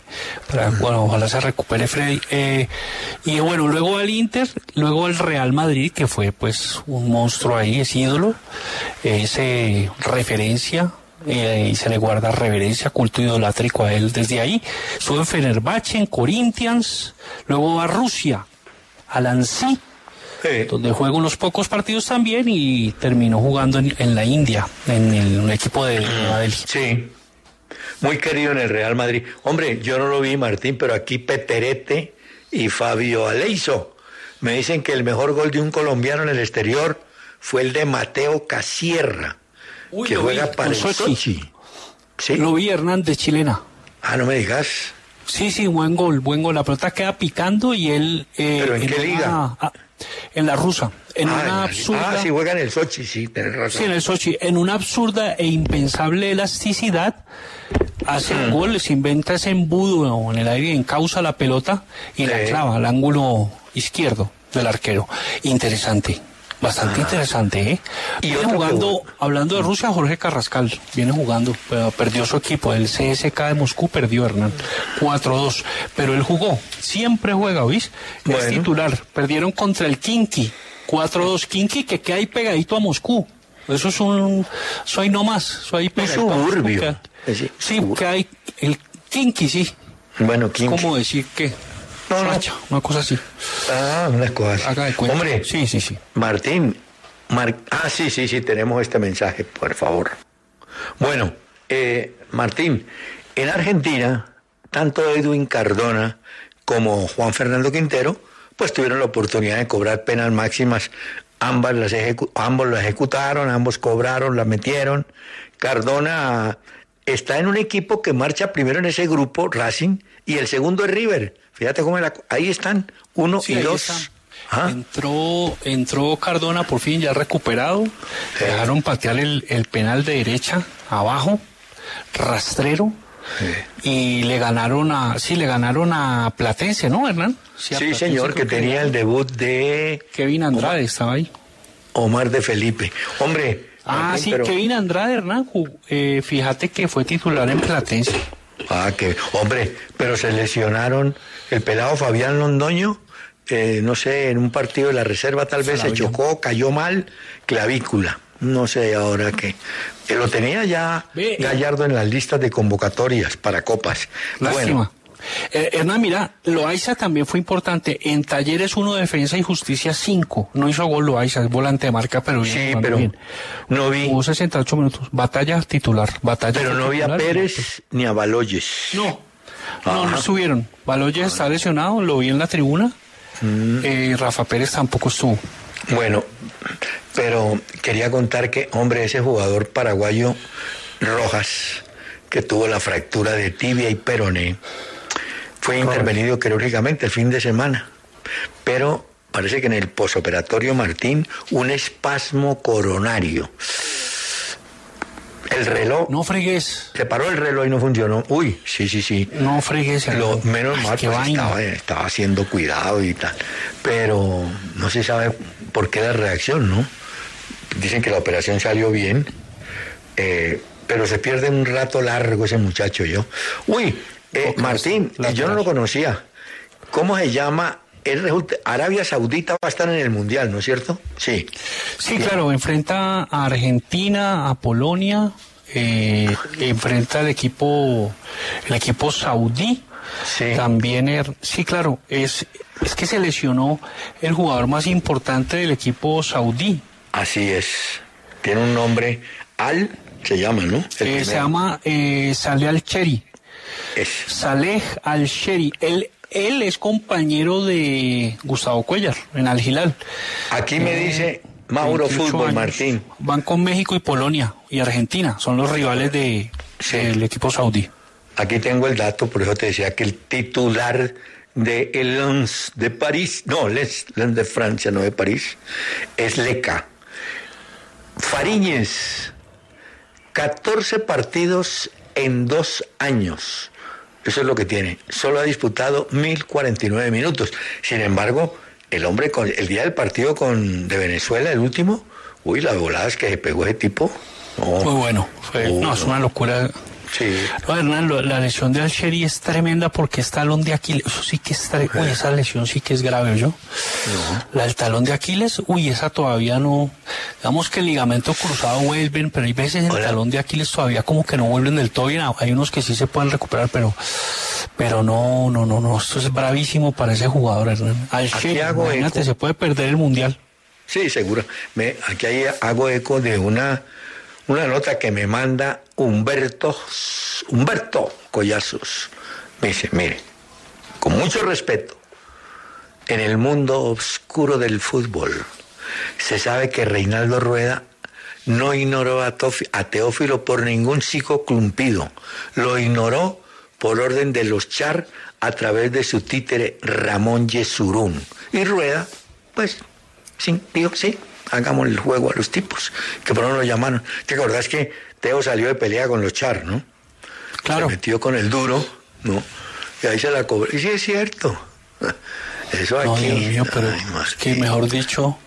para, bueno, ojalá se recupere Freddy. Eh, y bueno, luego al Inter, luego al Real Madrid, que fue pues un monstruo ahí, es ídolo, es eh, referencia, eh, y se le guarda reverencia, culto idolátrico a él desde ahí. Estuvo en Fenerbahce, en Corinthians, luego a Rusia, a Donde juega unos pocos partidos también y terminó jugando en, la India, en el, un equipo de Nueva Sí muy querido en el Real Madrid. Hombre, yo no lo vi, Martín, pero aquí Peterete y Fabio Aleiso me dicen que el mejor gol de un colombiano en el exterior fue el de Mateo Casierra, que juega para el Sochi. ¿Sí? Lo vi Hernández, chilena. Ah, no me digas. Sí, sí, buen gol, buen gol. La pelota queda picando y él... Eh, ¿Pero en, qué liga? En la rusa. En ah, una absurda. Ah, sí, juega en el Sochi, sí, tenés razón. Sí, en el Sochi. En una absurda e impensable elasticidad, hace un gol, se inventa ese embudo en el aire, encausa la pelota y la clava al ángulo izquierdo del arquero. Interesante. Bastante ah. interesante, ¿eh? Y viene jugando, hablando de Rusia, Jorge Carrascal, viene jugando, pero perdió su equipo, el CSK de Moscú perdió Hernán, 4-2, pero él jugó, siempre juega, ¿oís? Es titular, perdieron contra el Kinky, 4-2 Kinky que queda ahí pegadito a Moscú. Eso es un, soy no más, soy pegadito. Un suburbio. Sí, que hay el Kinky, sí. Bueno, Kinky. ¿Cómo decir que? No, no. Una cosa así. Ah. Haga de cuenta. Hombre. Sí, sí, sí. Martín. ah, sí, sí, sí, tenemos este mensaje, por favor. Bueno, eh, Martín, en Argentina, tanto Edwin Cardona como Juan Fernando Quintero, pues tuvieron la oportunidad de cobrar penas máximas. Ambas las ambos lo ejecutaron, ambos cobraron, la metieron. Cardona está en un equipo que marcha primero en ese grupo, Racing, y el segundo es River. Fíjate cómo ahí están, uno y dos. Ah. Entró, entró Cardona por fin ya recuperado. Dejaron patear el, penal de derecha abajo, rastrero. Y le ganaron a, sí, le ganaron a Platense, ¿no, Hernán? Sí, señor, que tenía el debut de... Kevin Andrade estaba ahí. Omar de Felipe. Hombre. Ah, sí, Kevin Andrade, Hernán. Eh, fíjate que fue titular en Platense. Ah, que, hombre, pero se lesionaron el pelado Fabián Londoño, eh, no sé, en un partido de la reserva tal vez se chocó, cayó mal, clavícula. No sé ahora qué. Que lo tenía ya eh. Gallardo en las listas de convocatorias para copas. Lástima. Eh, Hernán, mira, Loaiza también fue importante. En Talleres uno de Defensa y Justicia 5. No hizo gol Loaiza, es volante de marca, pero Sí, pero no vi. Hubo 68 minutos. Batalla titular. Batalla pero no vi a Pérez ni a Baloyes. No. No, no estuvieron. Baloyes está lesionado, lo vi en la tribuna. Mm. Eh, Rafa Pérez tampoco estuvo. Bueno, Pero quería contar que, hombre, ese jugador paraguayo Rojas, que tuvo la fractura de tibia y peroné, fue intervenido quirúrgicamente el fin de semana. Pero parece que en el posoperatorio Martín, un espasmo coronario. El reloj. No fregues. Se paró el reloj y no funcionó. Uy, sí, sí, sí. No fregues. Lo menos mal pues, estaba, estaba haciendo cuidado y tal. Pero no se sabe por qué la reacción, ¿no? Dicen que la operación salió bien, eh, pero se pierde un rato largo ese muchacho yo. Uy, eh, Martín, yo no lo conocía. ¿Cómo se llama? Él resulta- Arabia Saudita va a estar en el Mundial, ¿no es cierto? Sí. Sí, claro, enfrenta a Argentina, a Polonia, eh, enfrenta al equipo, el equipo saudí. Sí. También, er- sí, claro, es, es que se lesionó el jugador más importante del equipo saudí. Así es. Tiene un nombre, Al, se llama, ¿no? Eh, se llama eh, Saleh Al-Cheri. Es. Saleh Al-Sheri. Él, él es compañero de Gustavo Cuellar en Al Hilal. Aquí me dice Mauro 28 Fútbol, años. Martín. Van con México y Polonia y Argentina. Son los rivales de, Sí. del equipo saudí. Aquí tengo el dato, por eso te decía que el titular de el Lens de París, no, Lens, Lens de Francia, no de París, es Leca. Fariñez, 14 partidos en dos años. Eso es lo que tiene. Solo ha disputado 1049 minutos. Sin embargo, el hombre, con, el día del partido con, de Venezuela, el último, uy, las voladas que se pegó ese tipo. No. Muy bueno. Fue- no, es una locura. Sí. No, Hernán, lo- la lesión de Alsheri es tremenda porque es talón de Aquiles. Eso sí que es tre- Uy, esa lesión sí que es grave, ¿yo? La del talón de Aquiles, uy, esa todavía no. Digamos que el ligamento cruzado vuelven, pero hay veces el Hola. talón de Aquiles todavía como que no vuelven del todo bien. Hay unos que sí se pueden recuperar, pero. Pero no, no, no, no. Esto es bravísimo para ese jugador, Hernán. Alsheri, imagínate, eco. se puede perder el mundial. Sí, seguro. Me, aquí ahí hago eco de una, una nota que me manda Humberto, Humberto Collazos. Me dice, mire, con mucho respeto, en el mundo oscuro del fútbol se sabe que Reinaldo Rueda no ignoró a, Teófilo por ningún psico cumplido. Lo ignoró por orden de los Char a través de su títere Ramón Yesurún. Y Rueda, pues, sí, dijo, sí, hagamos el juego a los tipos, que por no lo llamaron. ¿Te acordás que Teo salió de pelea con los Char, no? Claro. Se metió con el duro, ¿no? Y ahí se la cobró. Y sí es cierto. Eso aquí. No, Dios mío, pero Ay, que mejor dicho,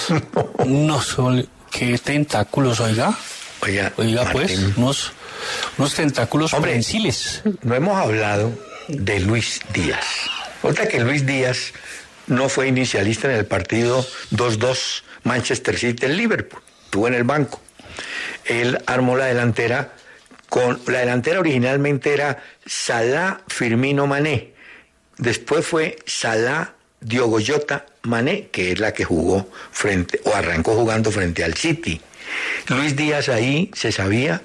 no son qué tentáculos, oiga. Oiga, Oiga, pues, unos, unos tentáculos Hombre. No hemos hablado de Luis Díaz. Otra que Luis Díaz no fue inicialista en el partido 2-2 Manchester City en Liverpool. Estuvo en el banco. Él armó la delantera con la delantera originalmente era Salah Firmino Mané. Después fue Salah Diogo Jota Mané, que es la que jugó frente o arrancó jugando frente al City. Luis Díaz ahí se sabía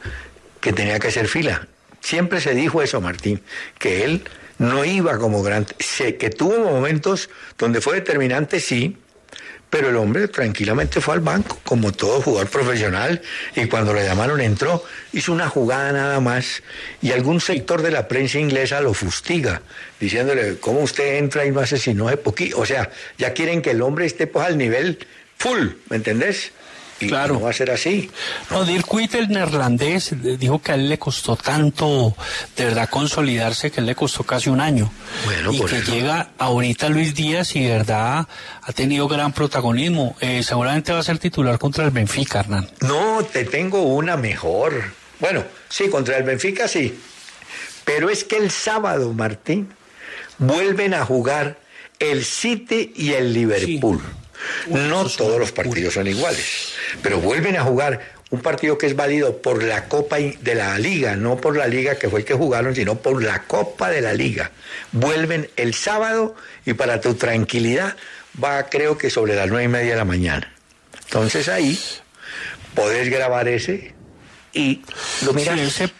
que tenía que hacer fila. Siempre se dijo eso, Martín, que él no iba como gran... Sé que tuvo momentos donde fue determinante, sí, pero el hombre tranquilamente fue al banco, como todo jugador profesional, y cuando le llamaron entró, hizo una jugada nada más, y algún sector de la prensa inglesa lo fustiga, diciéndole, ¿cómo usted entra y no hace sino de poquito? O sea, ya quieren que el hombre esté pues al nivel full, ¿me entendés? Y Claro. no va a ser así. No, Dirk el neerlandés, eh, dijo que a él le costó tanto de verdad consolidarse que a él le costó casi un año. Bueno, y por que eso. llega ahorita Luis Díaz y de verdad ha tenido gran protagonismo. Eh, seguramente va a ser titular contra el Benfica, Hernán. No, te tengo una mejor. Bueno, sí, contra el Benfica sí. Pero es que el sábado, Martín, vuelven a jugar el City y el Liverpool. No todos los partidos son iguales, pero vuelven a jugar un partido que es válido por la Copa de la Liga, no por la Liga que fue el que jugaron, sino por la Copa de la Liga. Vuelven el sábado y para tu tranquilidad va creo que sobre las nueve y media de la mañana. Entonces ahí podés grabar ese y lo miras. Sí, ese,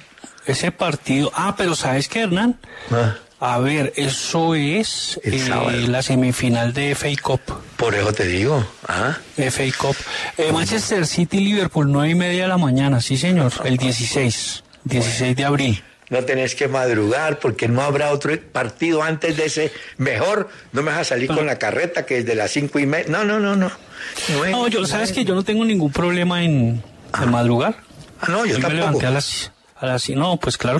ese partido. Ah, pero ¿sabes qué, Hernán? Ah, A ver, eso es El eh, la semifinal de FA Cup. Por eso te digo. ¿ah? FA Cup. Eh, Manchester City, Liverpool, nueve y media de la mañana, sí señor, el 16, 16 de abril. No tenés que madrugar porque no habrá otro partido antes de ese. Mejor no me vas a salir con la carreta que es de las cinco y media. No, no, no, no. No, yo, sabes nueve. que yo no tengo ningún problema en, en madrugar. Ah, no, yo Hoy me tampoco. levanté a las, a las, no, pues claro,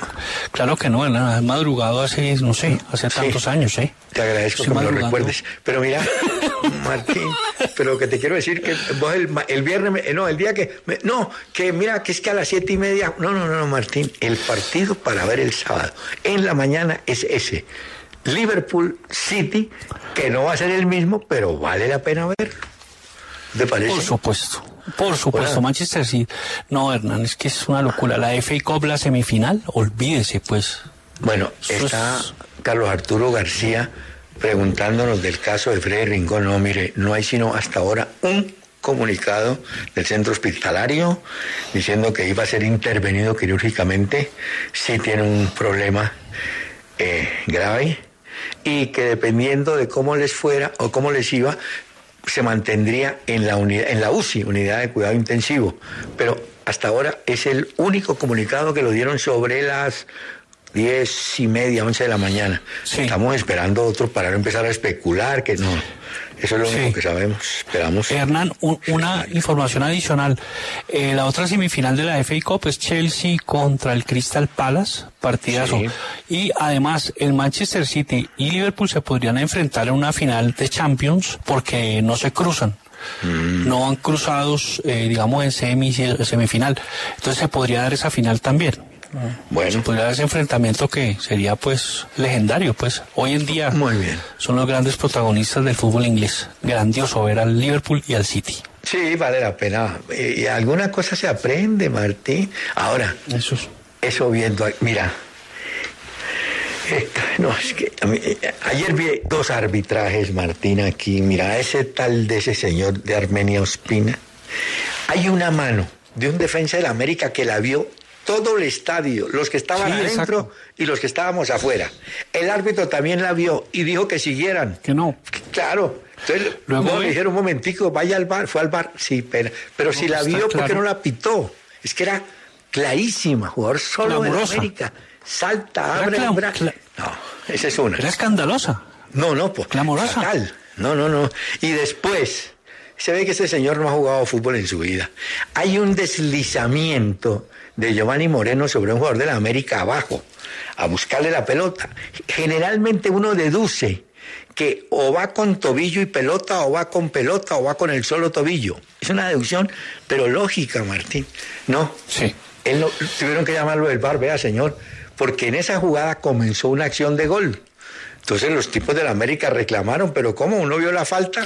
claro que no, he madrugado hace, no sé, hace Sí. tantos años, ¿eh? Te agradezco que me lo recuerdes. Pero mira, Martín, pero lo que te quiero decir que vos el, el viernes, me- eh, no, el día que, me- no, que mira, que es que a las siete y media, no, no, no, no, Martín, el partido para ver el sábado en la mañana es ese. Liverpool City, que no va a ser el mismo, pero vale la pena ver. ¿Te parece? Por supuesto, por supuesto, Hola. Manchester City. No, Hernán, es que es una locura. La FA Cup, la semifinal, olvídese, pues. Bueno, Eso está es- Carlos Arturo García preguntándonos del caso de Freddy Rincón. No, mire, no hay sino hasta ahora un comunicado del centro hospitalario diciendo que iba a ser intervenido quirúrgicamente si tiene un problema eh, grave y que dependiendo de cómo les fuera o cómo les iba, se mantendría en la, unidad, en la UCI, unidad de cuidado intensivo. Pero hasta ahora es el único comunicado que lo dieron sobre las diez y media, once de la mañana. Sí. Estamos esperando otro para no empezar a especular, que no. Eso es lo único Sí. que sabemos. Esperamos. Hernán, un- una información adicional. Eh, la otra semifinal de la FA Cup es Chelsea contra el Crystal Palace, partidazo. Sí. Y además, el Manchester City y Liverpool se podrían enfrentar en una final de Champions porque no se cruzan. Mm. No van cruzados, eh, digamos, en semi, semifinal. Entonces se podría dar esa final también. Se Bueno, podría dar ese enfrentamiento que sería, pues, legendario, pues. Hoy en día Muy bien. son los grandes protagonistas del fútbol inglés. Grandioso ver al Liverpool y al City. sí, vale la pena. Y alguna cosa se aprende, Martín. Ahora, Eso es. eso viendo, mira, eh, no, es que mí, ayer vi dos arbitrajes, Martín, aquí, mira, ese tal de ese señor de Armenia Ospina, hay una mano de un defensa de la América que la vio todo el estadio, los que estaban Sí, adentro exacto. y los que estábamos afuera. El árbitro también la vio y dijo que siguieran. Que no. Claro. Entonces, Luego no, le dijeron un momentico, vaya al bar, fue al bar, sí, pero, pero si la está vio, ¿por qué claro. no la pitó? Es que era clarísima, jugador solo de Clamorosa. América. Salta, abre, abre. No, esa es una. Era escandalosa. No, no, pues. Clamorosa. fatal. No, no, no. Y después, se ve que ese señor no ha jugado fútbol en su vida. Hay un deslizamiento de Giovanni Moreno sobre un jugador de la América abajo, a buscarle la pelota. Generalmente uno deduce que o va con tobillo y pelota, o va con pelota, o va con el solo tobillo. Es una deducción, pero lógica, Martín. No. Sí. Él no- tuvieron que llamarlo del bar, vea señor, porque en esa jugada comenzó una acción de gol. Entonces los tipos de la América reclamaron, pero ¿cómo? ¿Uno vio la falta?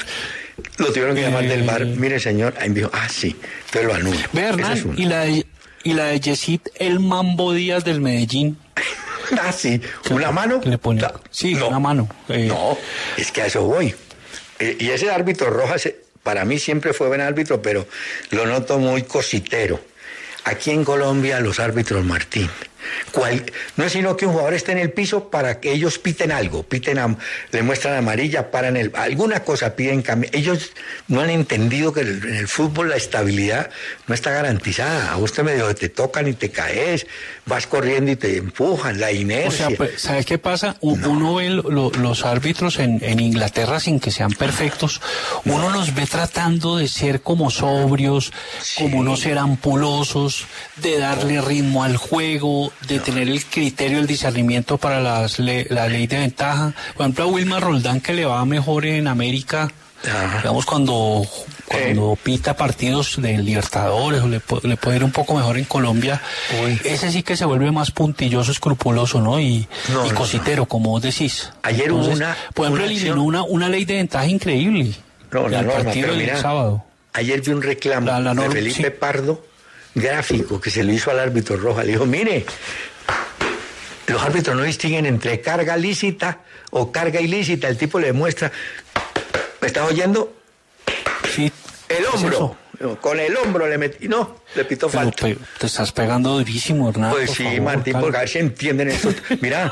Lo tuvieron que llamar del bar. Mire señor, ahí dijo, ah, sí, entonces lo anulo. Ve, Hernán, es y la de, y la de Yesid, el Mambo Díaz del Medellín. Ah, sí, una mano. Le pone- sí, una mano, eh. No, es que a eso voy. Eh, y ese árbitro Rojas, eh, para mí siempre fue buen árbitro, pero lo noto muy cositero. Aquí en Colombia, los árbitros Martín, cual- no es sino que un jugador esté en el piso para que ellos piten algo, piten, a- le muestran amarilla, paran el, alguna cosa, piden cambio. Ellos no han entendido que el- en el fútbol la estabilidad no está garantizada. A usted medio te tocan y te caes, vas corriendo y te empujan, la O inercia. sea, pues, ¿sabes qué pasa? Uno ve lo- lo- los árbitros en, en Inglaterra sin que sean perfectos, uno los ve tratando de ser como sobrios, como no ser ampulosos, de darle ritmo al juego, de tener el criterio, el discernimiento para las le- la ley de ventaja. Por ejemplo, a Wilmar Roldán, que le va mejor en América, Ajá. digamos, cuando, cuando pita partidos de Libertadores, o le, le puede ir un poco mejor en Colombia, Uy. ese sí que se vuelve más puntilloso, escrupuloso, ¿no? Y, No, y no, cositero, como vos decís. Ayer hubo una- Por ejemplo, una eliminó una, una ley de ventaja increíble. No, la el norma, partido del mira, sábado. Ayer vi un reclamo La- la de Felipe sí. Pardo, gráfico, que se lo hizo al árbitro Roja. Le dijo, mire, los árbitros no distinguen entre carga lícita o carga ilícita. El tipo le muestra, ¿me estás oyendo? Sí. El ¿qué es hombro. Con el hombro le metí, no, le pitó falta. te estás pegando durísimo, Hernán. Pues sí, favor, Martín, porque a ver si entienden esto. Mira,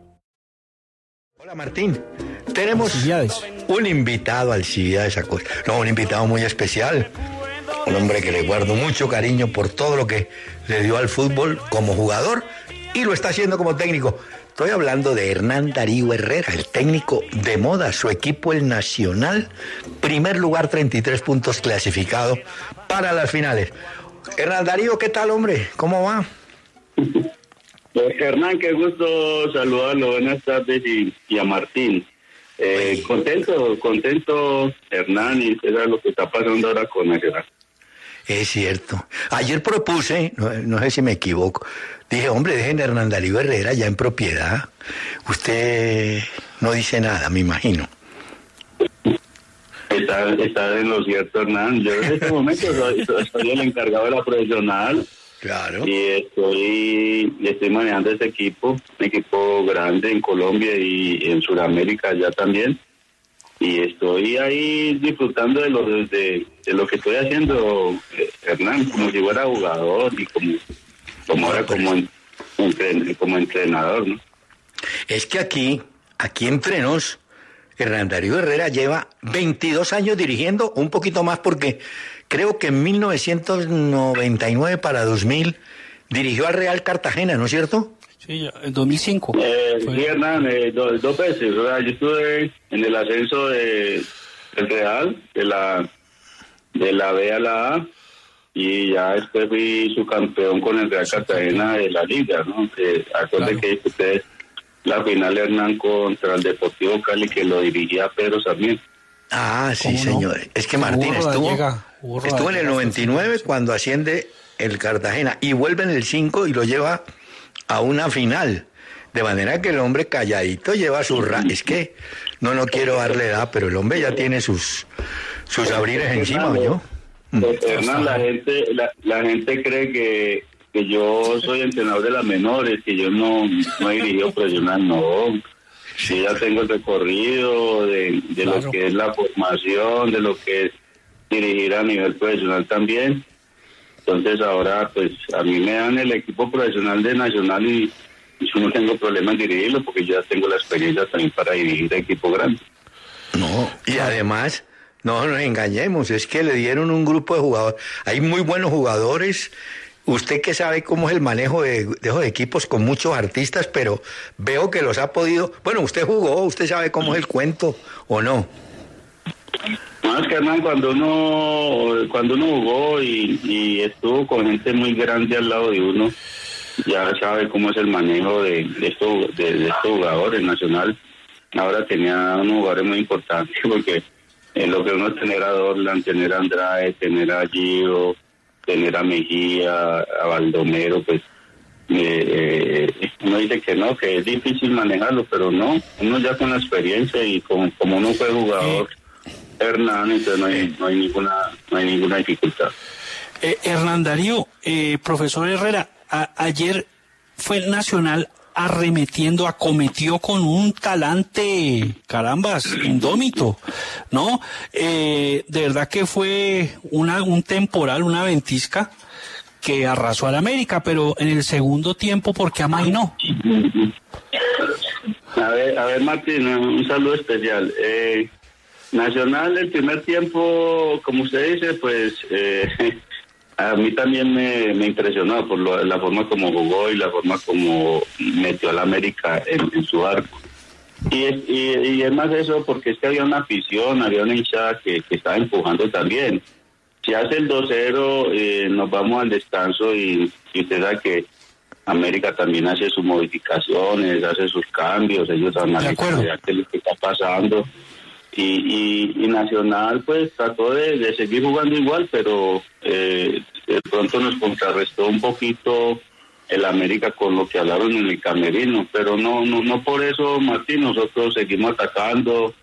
Hola Martín, tenemos un invitado al de esa cosa. No, un invitado muy especial. Un hombre que le guardo mucho cariño por todo lo que le dio al fútbol como jugador y lo está haciendo como técnico. Estoy hablando de Hernán Darío Herrera, el técnico de moda, su equipo el Nacional, primer lugar 33 puntos clasificado para las finales. Hernán Darío, ¿qué tal hombre? ¿Cómo va? Pues, Hernán, qué gusto saludarlo. Buenas tardes y, a Martín. Eh, contento, contento, Hernán, y era lo que está pasando ahora con Nacional. Es cierto. Ayer propuse, no, sé si me equivoco, dije, hombre, dejen a Hernán Darío Herrera ya en propiedad. Usted no dice nada, me imagino. Está, está en lo cierto, Hernán. Yo en este momento soy el encargado de la profesional Claro. Y estoy, estoy manejando este equipo, un equipo grande en Colombia y en Sudamérica ya también. Y estoy ahí disfrutando de lo, de, lo que estoy haciendo, Hernán, como si fuera jugador y como, como ahora como, como entrenador, ¿no? Es que aquí, aquí entre nos, Hernán Darío Herrera lleva 22 años dirigiendo, un poquito más porque creo que en 1999 para 2000 dirigió al Real Cartagena, ¿no es cierto? Sí, en 2005. Eh, sí, Hernán, eh, dos veces. yo estuve en el ascenso de, del Real, de la, de la B a la A, y ya después fui su campeón con el Real Cartagena de la Liga, ¿no? Que, acuérdense que disputé la final Hernán contra el Deportivo Cali, que lo dirigía Pedro Sarmiento. Ah, sí, señor. Es que Martín estuvo, estuvo en el 99 cuando asciende el Cartagena y vuelve en el 5 y lo lleva a una final. De manera que el hombre calladito lleva su... Ra es que no, no quiero darle edad, pero el hombre ya tiene sus, sus abrires encima, ¿yo? Hernán, la gente, la, gente cree que, que yo soy entrenador de las menores, que yo no, no he dirigido profesional, no. Sí, ya tengo el recorrido de, lo que es la formación, de lo que es dirigir a nivel profesional también. Entonces ahora pues a mí me dan el equipo profesional de Nacional y, yo no tengo problema en dirigirlo porque ya tengo la experiencia también para dirigir equipo grande. No, y además, no nos engañemos, es que le dieron un grupo de jugadores. Hay muy buenos jugadores Usted que sabe cómo es el manejo de, esos equipos con muchos artistas, pero veo que los ha podido. Bueno, usted jugó, usted sabe cómo es el cuento o no. Más que Hernán, cuando uno, cuando uno jugó y, estuvo con gente muy grande al lado de uno, ya sabe cómo es el manejo de, estos, de, estos jugadores nacional. Ahora tenía unos jugadores muy importantes porque en lo que uno tener a Dorlan, tener a Andrade, tener a Gio, tener a Mejía, a Baldomero, pues eh, uno dice que no, que es difícil manejarlo, pero no, uno ya con la experiencia y como, como uno fue jugador, Hernán, entonces no hay, no hay, ninguna, no hay ninguna dificultad. Eh, Hernán Darío, eh, profesor Herrera, ayer fue el Nacional arremetiendo, acometió con un talante, carambas, indómito, ¿no? Eh, de verdad que fue una, un temporal, una ventisca que arrasó al América, pero en el segundo tiempo, ¿por qué amainó? A ver, a ver, Martín, un saludo especial. Eh, Nacional, el primer tiempo, como usted dice, pues eh, a mí también me, me impresionó por la forma como jugó y la forma como metió a la América en, su arco. Y es, y, es más eso porque es que había una afición, había una hinchada que, que estaba empujando también. Si hace el 2-0, eh, nos vamos al descanso y, y usted sabe que América también hace sus modificaciones, hace sus cambios, ellos analizan qué lo que está pasando. Y, y, Nacional pues trató de, seguir jugando igual, pero eh, de pronto nos contrarrestó un poquito el América con lo que hablaron en el camerino, pero no no no por eso Martín, nosotros seguimos atacando,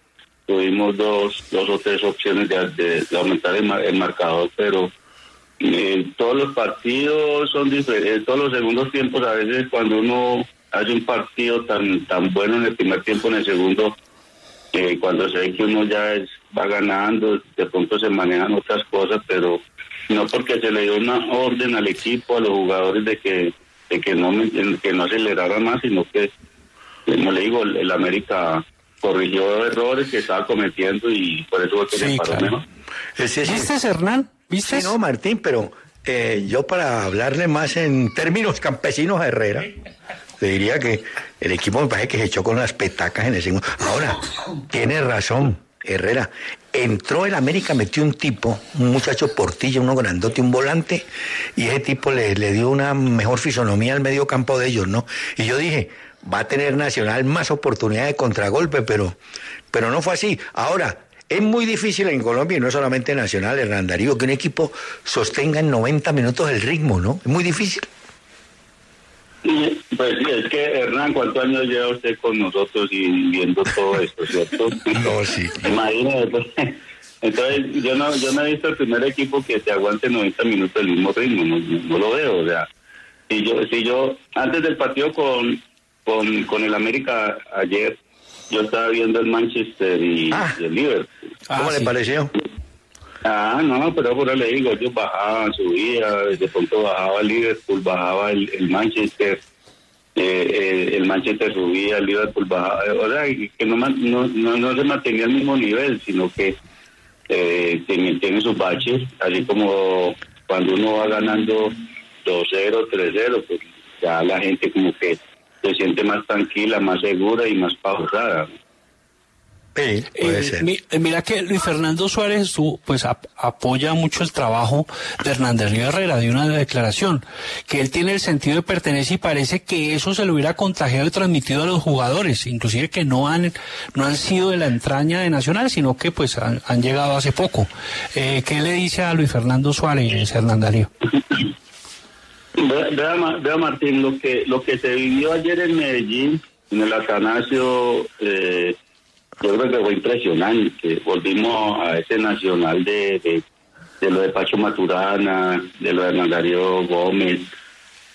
tuvimos dos, dos o tres opciones de, aumentar el marcador, pero eh, todos los partidos son diferentes, eh, todos los segundos tiempos a veces cuando uno hace un partido tan tan bueno en el primer tiempo, en el segundo, eh, cuando se ve que uno ya va ganando, de pronto se manejan otras cosas, pero no porque se le dio una orden al equipo, a los jugadores de que de que no que no acelerara más, sino que, como le digo, el, América corrigió errores que estaba cometiendo y por eso fue que se paró mejor. ¿Viste, Hernán? ¿Viste? Sí, no, Martín, pero eh, yo para hablarle más en términos campesinos a Herrera, le diría que el equipo me parece que se echó con las petacas en el segundo. Ahora, tiene razón, Herrera. Entró el América, metió un tipo, un muchacho portilla, uno grandote, un volante, y ese tipo le, le dio una mejor fisonomía al medio campo de ellos, ¿no? Y yo dije, va a tener Nacional más oportunidad de contragolpe, pero, pero no fue así. Ahora, es muy difícil en Colombia, y no solamente Nacional, Hernán Darío, que un equipo sostenga en 90 minutos el ritmo, ¿no? Es muy difícil. Pues sí, es que Hernán, ¿cuántos años lleva usted con nosotros y viendo todo esto, cierto? No, sí. Imagínese, pues, entonces yo no, yo no he visto el primer equipo que te aguante 90 minutos el mismo ritmo, no, lo veo, o sea, si yo, si yo, antes del partido con, con, con el América ayer, yo estaba viendo el Manchester y, ah. el Liverpool. ¿Cómo le pareció? Ah, no, pero por le digo, yo bajaba, subía, de pronto bajaba el Liverpool, bajaba el, Manchester, eh, eh, el Manchester subía, el Liverpool bajaba, o sea, que no, no, no, se mantenía al mismo nivel, sino que eh, tiene, tiene sus baches, así como cuando uno va ganando 2-0, 3-0, pues ya la gente como que se siente más tranquila, más segura y más pausada. Sí, puede ser. Eh, mira que Luis Fernando Suárez pues apoya mucho el trabajo de Hernández Río Herrera, de una declaración, que él tiene el sentido de pertenencia y parece que eso se lo hubiera contagiado y transmitido a los jugadores, inclusive que no han, no han sido de la entraña de Nacional, sino que pues han, llegado hace poco. Eh, ¿Qué le dice a Luis Fernando Suárez, Hernández Río? Vea, Martín, lo que lo que se vivió ayer en Medellín, en el Atanasio, eh, yo creo que fue impresionante. Volvimos a ese nacional de, de, lo de Pacho Maturana, de lo de Hernán Gómez.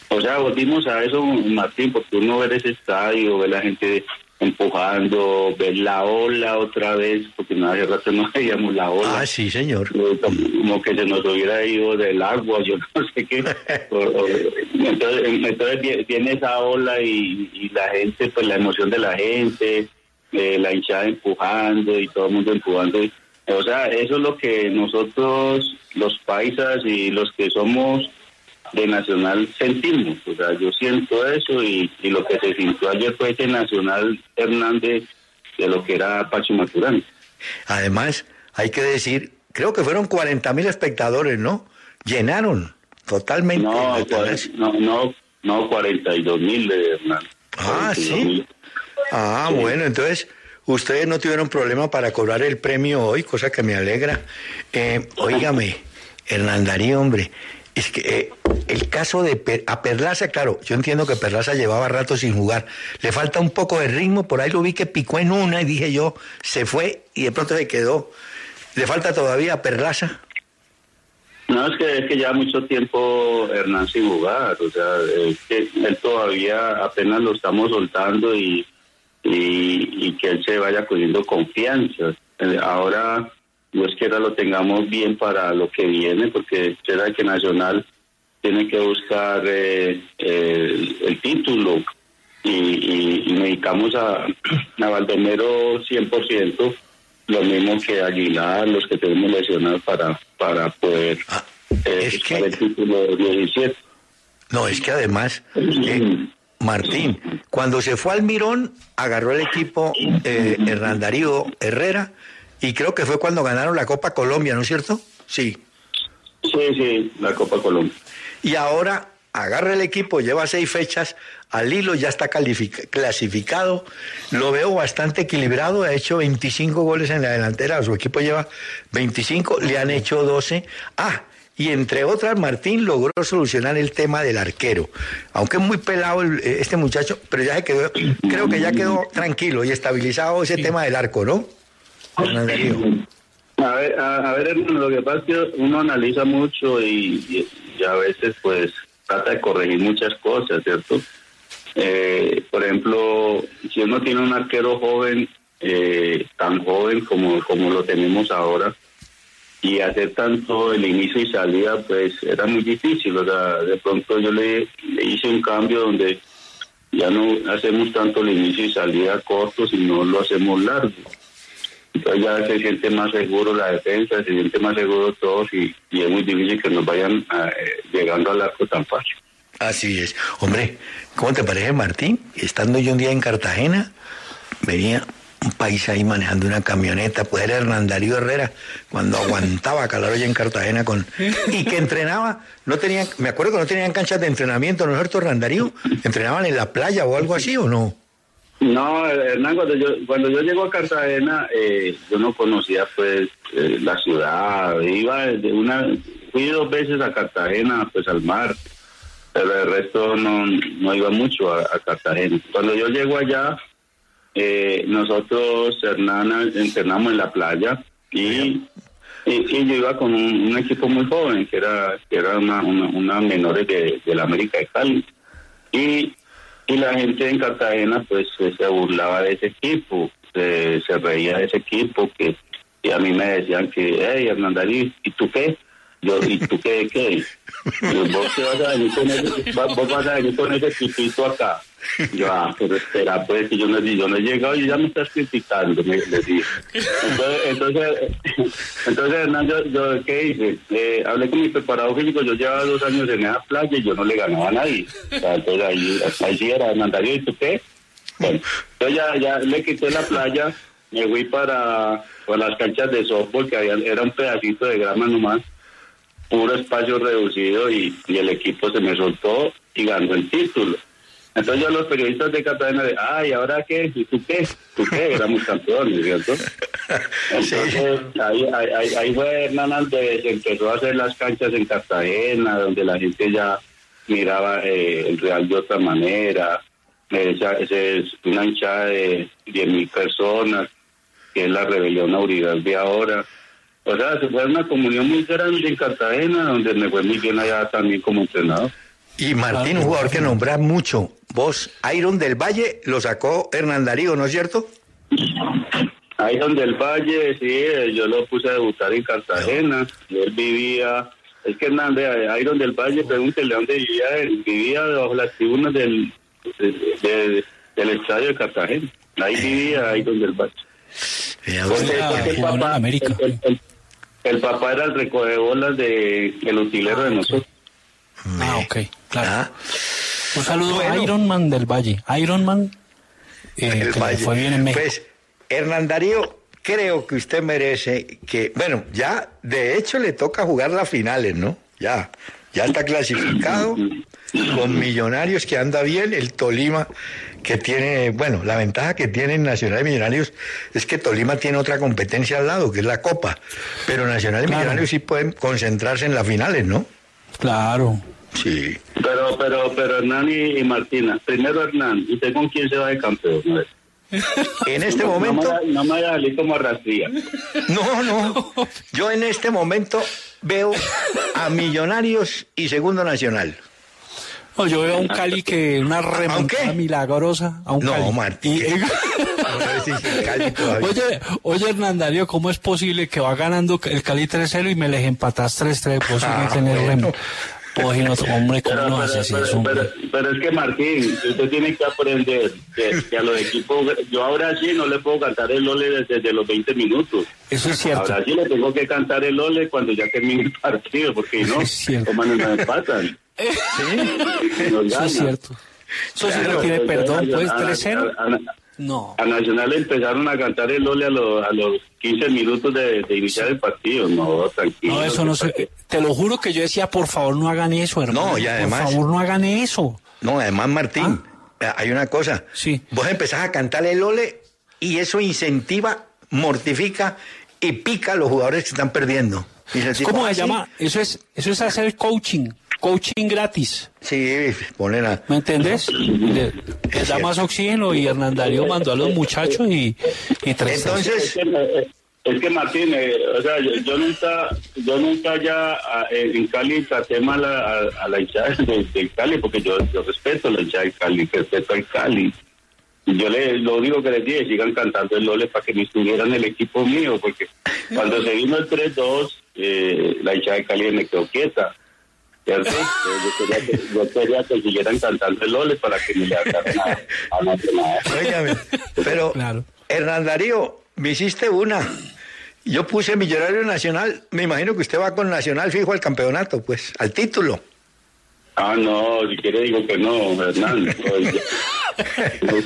O sea, volvimos a eso, Martín, porque uno ve ese estadio, ve la gente empujando, ver la ola otra vez, porque no hace rato no veíamos la ola. Ah, sí, señor. Como que se nos hubiera ido del agua, yo no sé qué. entonces, entonces viene esa ola y, la gente, pues la emoción de la gente, eh, la hinchada empujando y todo el mundo empujando. O sea, eso es lo que nosotros, los paisas y los que somos de Nacional sentimos. O sea, yo siento eso y, lo que se sintió ayer fue ese Nacional Hernández de lo que era Pacho Maturán. Además, hay que decir, creo que fueron 40 mil espectadores, ¿no? Llenaron totalmente. No, no, no, no 42 mil de Hernán. Ah, sí. Ah, bueno, entonces ustedes no tuvieron problema para cobrar el premio hoy, cosa que me alegra. Eh, óigame, Hernán Darío, hombre, es que eh, el caso de a Perlaza, claro, yo entiendo que Perlaza llevaba rato sin jugar. Le falta un poco de ritmo, por ahí lo vi que picó en una y dije yo, se fue y de pronto se quedó. ¿Le falta todavía a Perlaza? No, es que, es que ya mucho tiempo Hernán sin jugar, o sea, es que él todavía apenas lo estamos soltando y, y, y que él se vaya cogiendo confianza. Eh, ahora Dios quiera lo tengamos bien para lo que viene, porque será que Nacional tiene que buscar eh, el, título y, y, dedicamos a, a Valdomero 100%, lo mismo que Aguilar, los que tenemos lesionados para, para poder... Ah, eh, Es que- el título 17. No, es que además, eh, Martín, cuando se fue al Mirón, agarró el equipo eh, Hernán Darío Herrera y creo que fue cuando ganaron la Copa Colombia, ¿no es cierto? Sí. Sí, sí, la Copa Colombia. Y ahora agarra el equipo, lleva seis fechas al hilo, ya está clasificado. Lo veo bastante equilibrado, ha hecho 25 goles en la delantera, su equipo lleva 25, le han hecho 12. Ah, y entre otras, Martín logró solucionar el tema del arquero. Aunque es muy pelado el- eh, este muchacho, pero ya se quedó, creo que ya quedó tranquilo y estabilizado ese tema del arco, ¿no? A ver, a, a ver, hermano, lo que pasa es que uno analiza mucho y, y- y a veces pues trata de corregir muchas cosas, ¿cierto? Eh, por ejemplo, si uno tiene un arquero joven, eh, tan joven como, como lo tenemos ahora, y hacer tanto el inicio y salida, pues era muy difícil. O sea, de pronto yo le, hice un cambio donde ya no hacemos tanto el inicio y salida corto, sino lo hacemos largo. Entonces ya se siente más seguro la defensa, se siente más seguro todos y, es muy difícil que nos vayan ah, eh, llegando al arco tan fácil. Así es. Hombre, ¿cómo te parece, Martín? Estando yo un día en Cartagena, venía un país ahí manejando una camioneta, pues era Hernán Darío Herrera, cuando aguantaba calor allá en Cartagena con y que entrenaba, no tenían, me acuerdo que no tenían canchas de entrenamiento, ¿no es cierto, Hernán Darío? ¿Entrenaban en la playa o algo así o no? No, Hernán, cuando yo, cuando yo llego a Cartagena, eh, yo no conocía pues eh, la ciudad, iba de una, fui dos veces a Cartagena, pues al mar, pero el resto no, no iba mucho a Cartagena. Cuando yo llego allá, eh, nosotros, Hernán, entrenamos en la playa y, y, y yo iba con un, un equipo muy joven, que era, que era una, una, una menores de, de la América de Cali. Y y la gente en Cartagena pues se burlaba de ese equipo, se, se reía de ese equipo que y a mí me decían que, hey Hernán Darío, ¿y tú qué? Yo, ¿y tú qué qué? Yo, ¿Vos, qué vas a venir con ese, vos vas a venir con ese tipito acá? Yo, ah, pero espera, pues, que yo no, yo no he llegado y ya me estás criticando, me, les dije. Entonces, entonces, entonces Hernán, yo, yo, ¿qué hice? Eh, hablé con mi preparado físico, yo llevaba dos años en esa playa y yo no le ganaba a nadie. Entonces ahí, ahí sí era Darío, ¿y tú qué? Bueno, entonces ya, ya le quité la playa, me fui para, para las canchas de softball, que había, era un pedacito de grama nomás, puro espacio reducido y el equipo se me soltó y ganó el título. Entonces los periodistas de Cartagena de, ay, ¿ahora qué? ¿Y tú qué? ¿Tú qué? Éramos campeones, ¿cierto? Entonces ahí, ahí, ahí- ahí fue Hernán Alves, empezó a hacer las canchas en Cartagena, donde la gente ya miraba eh, el Real de otra manera. Esa, esa es una hinchada de 10.000 personas, que es la rebelión Aurigal de ahora. O sea, se fue una comunión muy grande en Cartagena, donde me fue muy bien allá también como entrenador. Y Martín, un jugador que nombra mucho, vos, Iron del Valle, lo sacó Hernán Darío, ¿no es cierto? Ahí donde el Valle, sí, yo lo puse a debutar en Cartagena, él vivía, es que Hernández, ahí donde el Valle, pregúntele dónde vivía él, vivía bajo las tribunas del, de- de- del estadio de Cartagena, ahí vivía, ahí donde el Valle. Ah, el, papá, América. el, el- el- el papá era el recogebolas de el utilero de nosotros. Ah, ok, claro. Ah, Un saludo a Bueno. Ironman del Valle. Ironman, eh, el que le Valle. fue bien en México. Pues, Hernán Darío, creo que usted merece que, bueno, ya de hecho le toca jugar las finales, ¿no? Ya, ya está clasificado con Millonarios que anda bien, el Tolima que tiene, bueno, la ventaja que tiene Nacional y Millonarios es que Tolima tiene otra competencia al lado, que es la Copa, pero Nacional y Claro. Millonarios sí pueden concentrarse en las finales, ¿no? Claro. Sí. Pero, pero, pero Hernán y, y Martina, primero Hernán, ¿usted con quién se va de campeón? A ver. En este No me momento... No me vaya a salir como arrastría. No, no. Yo en este momento veo a Millonarios y Segundo Nacional. No, yo veo a un Cali que una remontada qué? milagrosa. A un No, Cali. Martín, Y-. No. Oye, oye Hernán Darío, ¿cómo es posible que va ganando el Cali 3-0 y me les empatás 3-3? Vos Ah, tener bueno. Pues, hombre, ¿cómo pero, no pero, haces pero, eso? pero- pero es que Martín, usted tiene que aprender que, que a los equipos, yo ahora sí no le puedo cantar el ole desde, desde los 20 minutos. Eso es cierto. Ahora sí le tengo que cantar el ole cuando ya termine el partido, porque si no, como nos empatan. Nos Eso es cierto. Eso sí Claro, no tiene perdón, a- pues a- 3-0. No. A Nacional le empezaron a cantar el ole a los, a los 15 minutos de, de iniciar el partido. No, tranquilo. No, eso no se... Te lo juro que yo decía, por favor, no hagan eso, hermano. No, y además- Por favor, no hagan eso. No, además, Martín, eh, hay una cosa. Ah. Sí. Vos empezás a cantar el ole y eso incentiva, mortifica y pica a los jugadores que están perdiendo. ¿Cómo "Ah, se sí". llama? Eso es, eso es hacer coaching. Coaching gratis. Sí, ponen a... ¿Me entendés? Le, le da más oxígeno y Hernán Darío mandó a los muchachos y, y tres. Es Entonces, que, es que Martín, eh, o sea, yo, yo nunca, yo nunca ya eh, en Cali traté mal a, a- a la hinchada de, de Cali, porque yo, yo respeto a la hinchada de Cali, respeto al Cali. Y yo le, lo único que les dije, sigan cantando el Lole para que me estuvieran en el equipo mío, porque cuando se vino el 3-2, eh, la hinchada de Cali me quedó quieta. ¿Cierto? Yo quería, que, yo quería que siguieran cantando el Lole para que me le hagan a, a óigame, pero Claro. Hernán Darío, me hiciste una. Yo puse Millonario Nacional, me imagino que usted va con Nacional fijo al campeonato, pues, al título. Ah, no, si quiere digo que no, Hernán. Lo,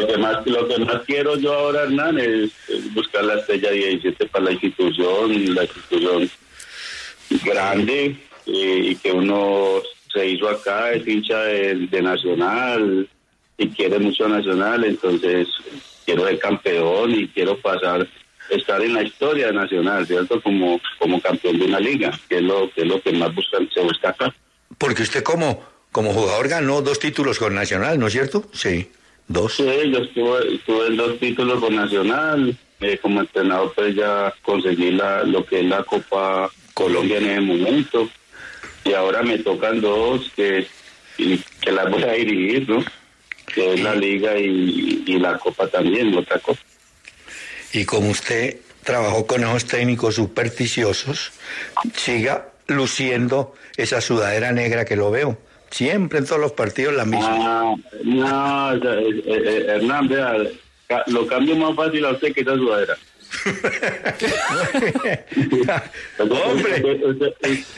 lo que más, lo que más quiero yo ahora, Hernán, es, es buscar la estrella 17 para la institución, la institución grande eh, y que uno se hizo acá, es hincha de, de Nacional y quiere mucho Nacional, entonces quiero ser campeón y quiero pasar, estar en la historia Nacional, ¿cierto? Como, como campeón de una liga, que es lo que, es lo que más buscan, se busca acá. Porque usted como, como jugador ganó dos títulos con Nacional, ¿no es cierto? Sí, dos. Sí, yo estuve, en dos títulos con Nacional. eh, como entrenador, pues ya conseguí la, lo que es la Copa Colombia en ese momento. Y ahora me tocan dos que, que las voy a dirigir, ¿no? Que es la Liga y, y la Copa también, otra Copa. Y como usted trabajó con esos técnicos supersticiosos, siga luciendo esa sudadera negra que lo veo. Siempre en todos los partidos la misma. Ah, no, o sea, eh, eh, Hernán, vea, lo cambio más fácil a usted que esa sudadera. Hombre,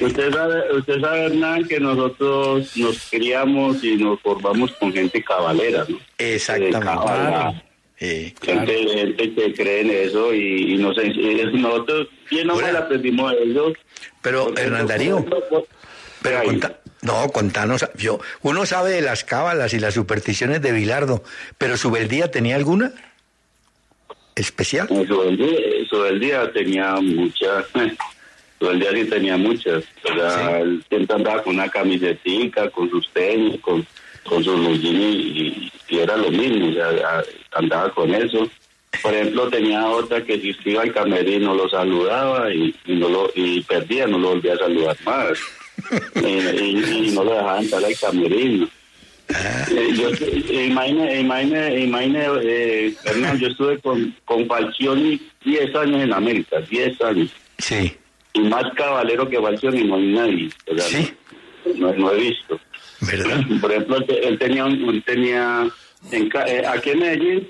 Usted, sabe, usted sabe, Hernán, que nosotros nos criamos y nos formamos con gente cabalera, ¿no? Exactamente. Sí. gente, gente que cree en eso y, y nos, nosotros bien no Hola. mal aprendimos de ellos. Pero, Hernán Darío, pero conta- no, contanos, yo, uno sabe de las cábalas y las supersticiones de Bilardo, pero su beldía tenía alguna especial. Su del día, tenía muchas, su del día sí tenía muchas. O sea, él siempre andaba con una camisetica, con sus tenis, con, con sus y, y era lo mismo, o sea, a- andaba con eso. Por ejemplo, tenía otra que si iba al camerino lo saludaba y, y no lo y perdía, no lo volvía a saludar más. y, y- y no lo dejaba entrar al camerino. Eh, yo, eh, imagine, imagine, imagine, eh, Hernán, yo estuve con, con Falcioni 10 años en América, 10 años. Sí, Y más caballero que Falcioni no hay nadie. O sea, Sí. no, no he visto. ¿verdad? Por ejemplo, él, te- él tenía, él tenía en, eh, aquí en Medellín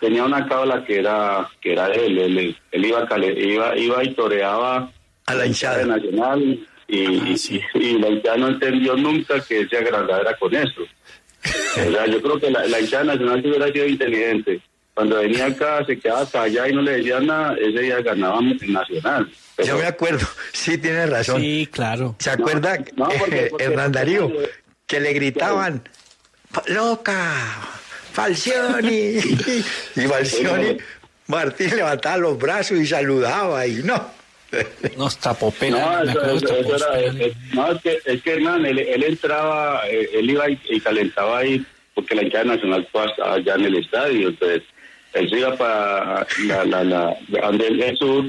tenía una cábala que era que era él. Él, él iba, iba, iba y toreaba A la hinchada. Nacional y, y, y la hinchada no entendió nunca que ese agrandadera con eso. O sea, yo creo que la, la hinchada nacional sí hubiera sido inteligente. Cuando venía acá, se quedaba callada y no le decía nada, ese día ganábamos en Nacional. Pero- Yo me acuerdo, sí, tiene razón. Sí, claro. ¿Se acuerda, no, porque- eh, porque- Hernán Darío, que le gritaban, "Pa- loca, Falcioni? y Falcioni, Martín levantaba los brazos y saludaba y no. Nos tapó pena. No, eso, eso- eso era, eh, no, es que, es que Hernán, él, él entraba, eh, él iba y, y calentaba ahí, porque la hinchada nacional estaba allá en el estadio, entonces él se iba para la, la, la, donde es sur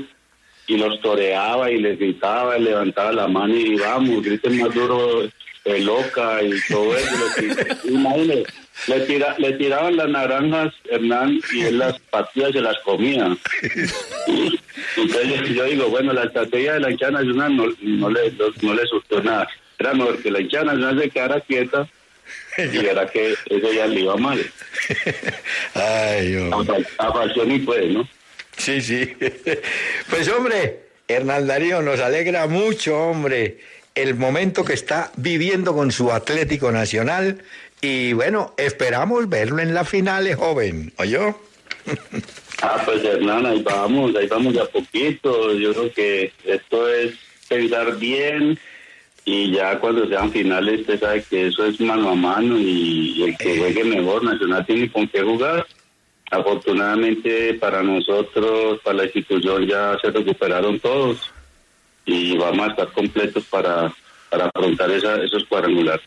y los toreaba y les gritaba, y levantaba la mano y vamos, griten más duro, eh, loca y todo eso. Le, imagínese, le, tira, le tiraban las naranjas, Hernán, y él las partidas se las comía. Entonces yo digo, bueno, la estrategia de la hinchada nacional no, no, le, no, le surgió nada. Era mejor que la hinchada nacional se quedara quieta y era que eso ya le iba mal. Ay, hombre. A, a y puede, ¿no? Sí, sí. Pues hombre, Hernán Darío, nos alegra mucho, hombre, el momento que está viviendo con su Atlético Nacional y bueno, esperamos verlo en la finales, joven, ¿oyó? Ah, pues Hernán, ahí vamos, ahí vamos de a poquito. Yo creo que esto es pensar bien y ya cuando sean finales usted sabe que eso es mano a mano y el que juegue mejor, Nacional tiene con qué jugar. Afortunadamente para nosotros, para la institución ya se recuperaron todos y vamos a estar completos para, para afrontar esa, esos cuadrangulares.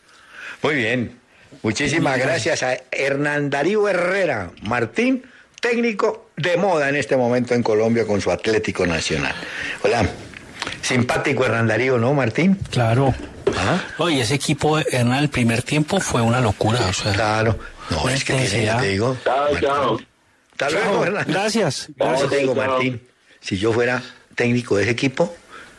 Muy bien, muchísimas gracias a Hernán Darío Herrera Martín técnico de moda en este momento en Colombia con su Atlético Nacional. Hola, simpático Hernandarío, ¿no, Martín? Claro. ¿Ah? Oye, ese equipo, Hernán, el primer tiempo fue una locura. O sea, claro. No, es que tiene, ya te digo. Chao, chao. Hasta luego, Hernán. Gracias. Gracias. te digo, Martín, si yo fuera técnico de ese equipo,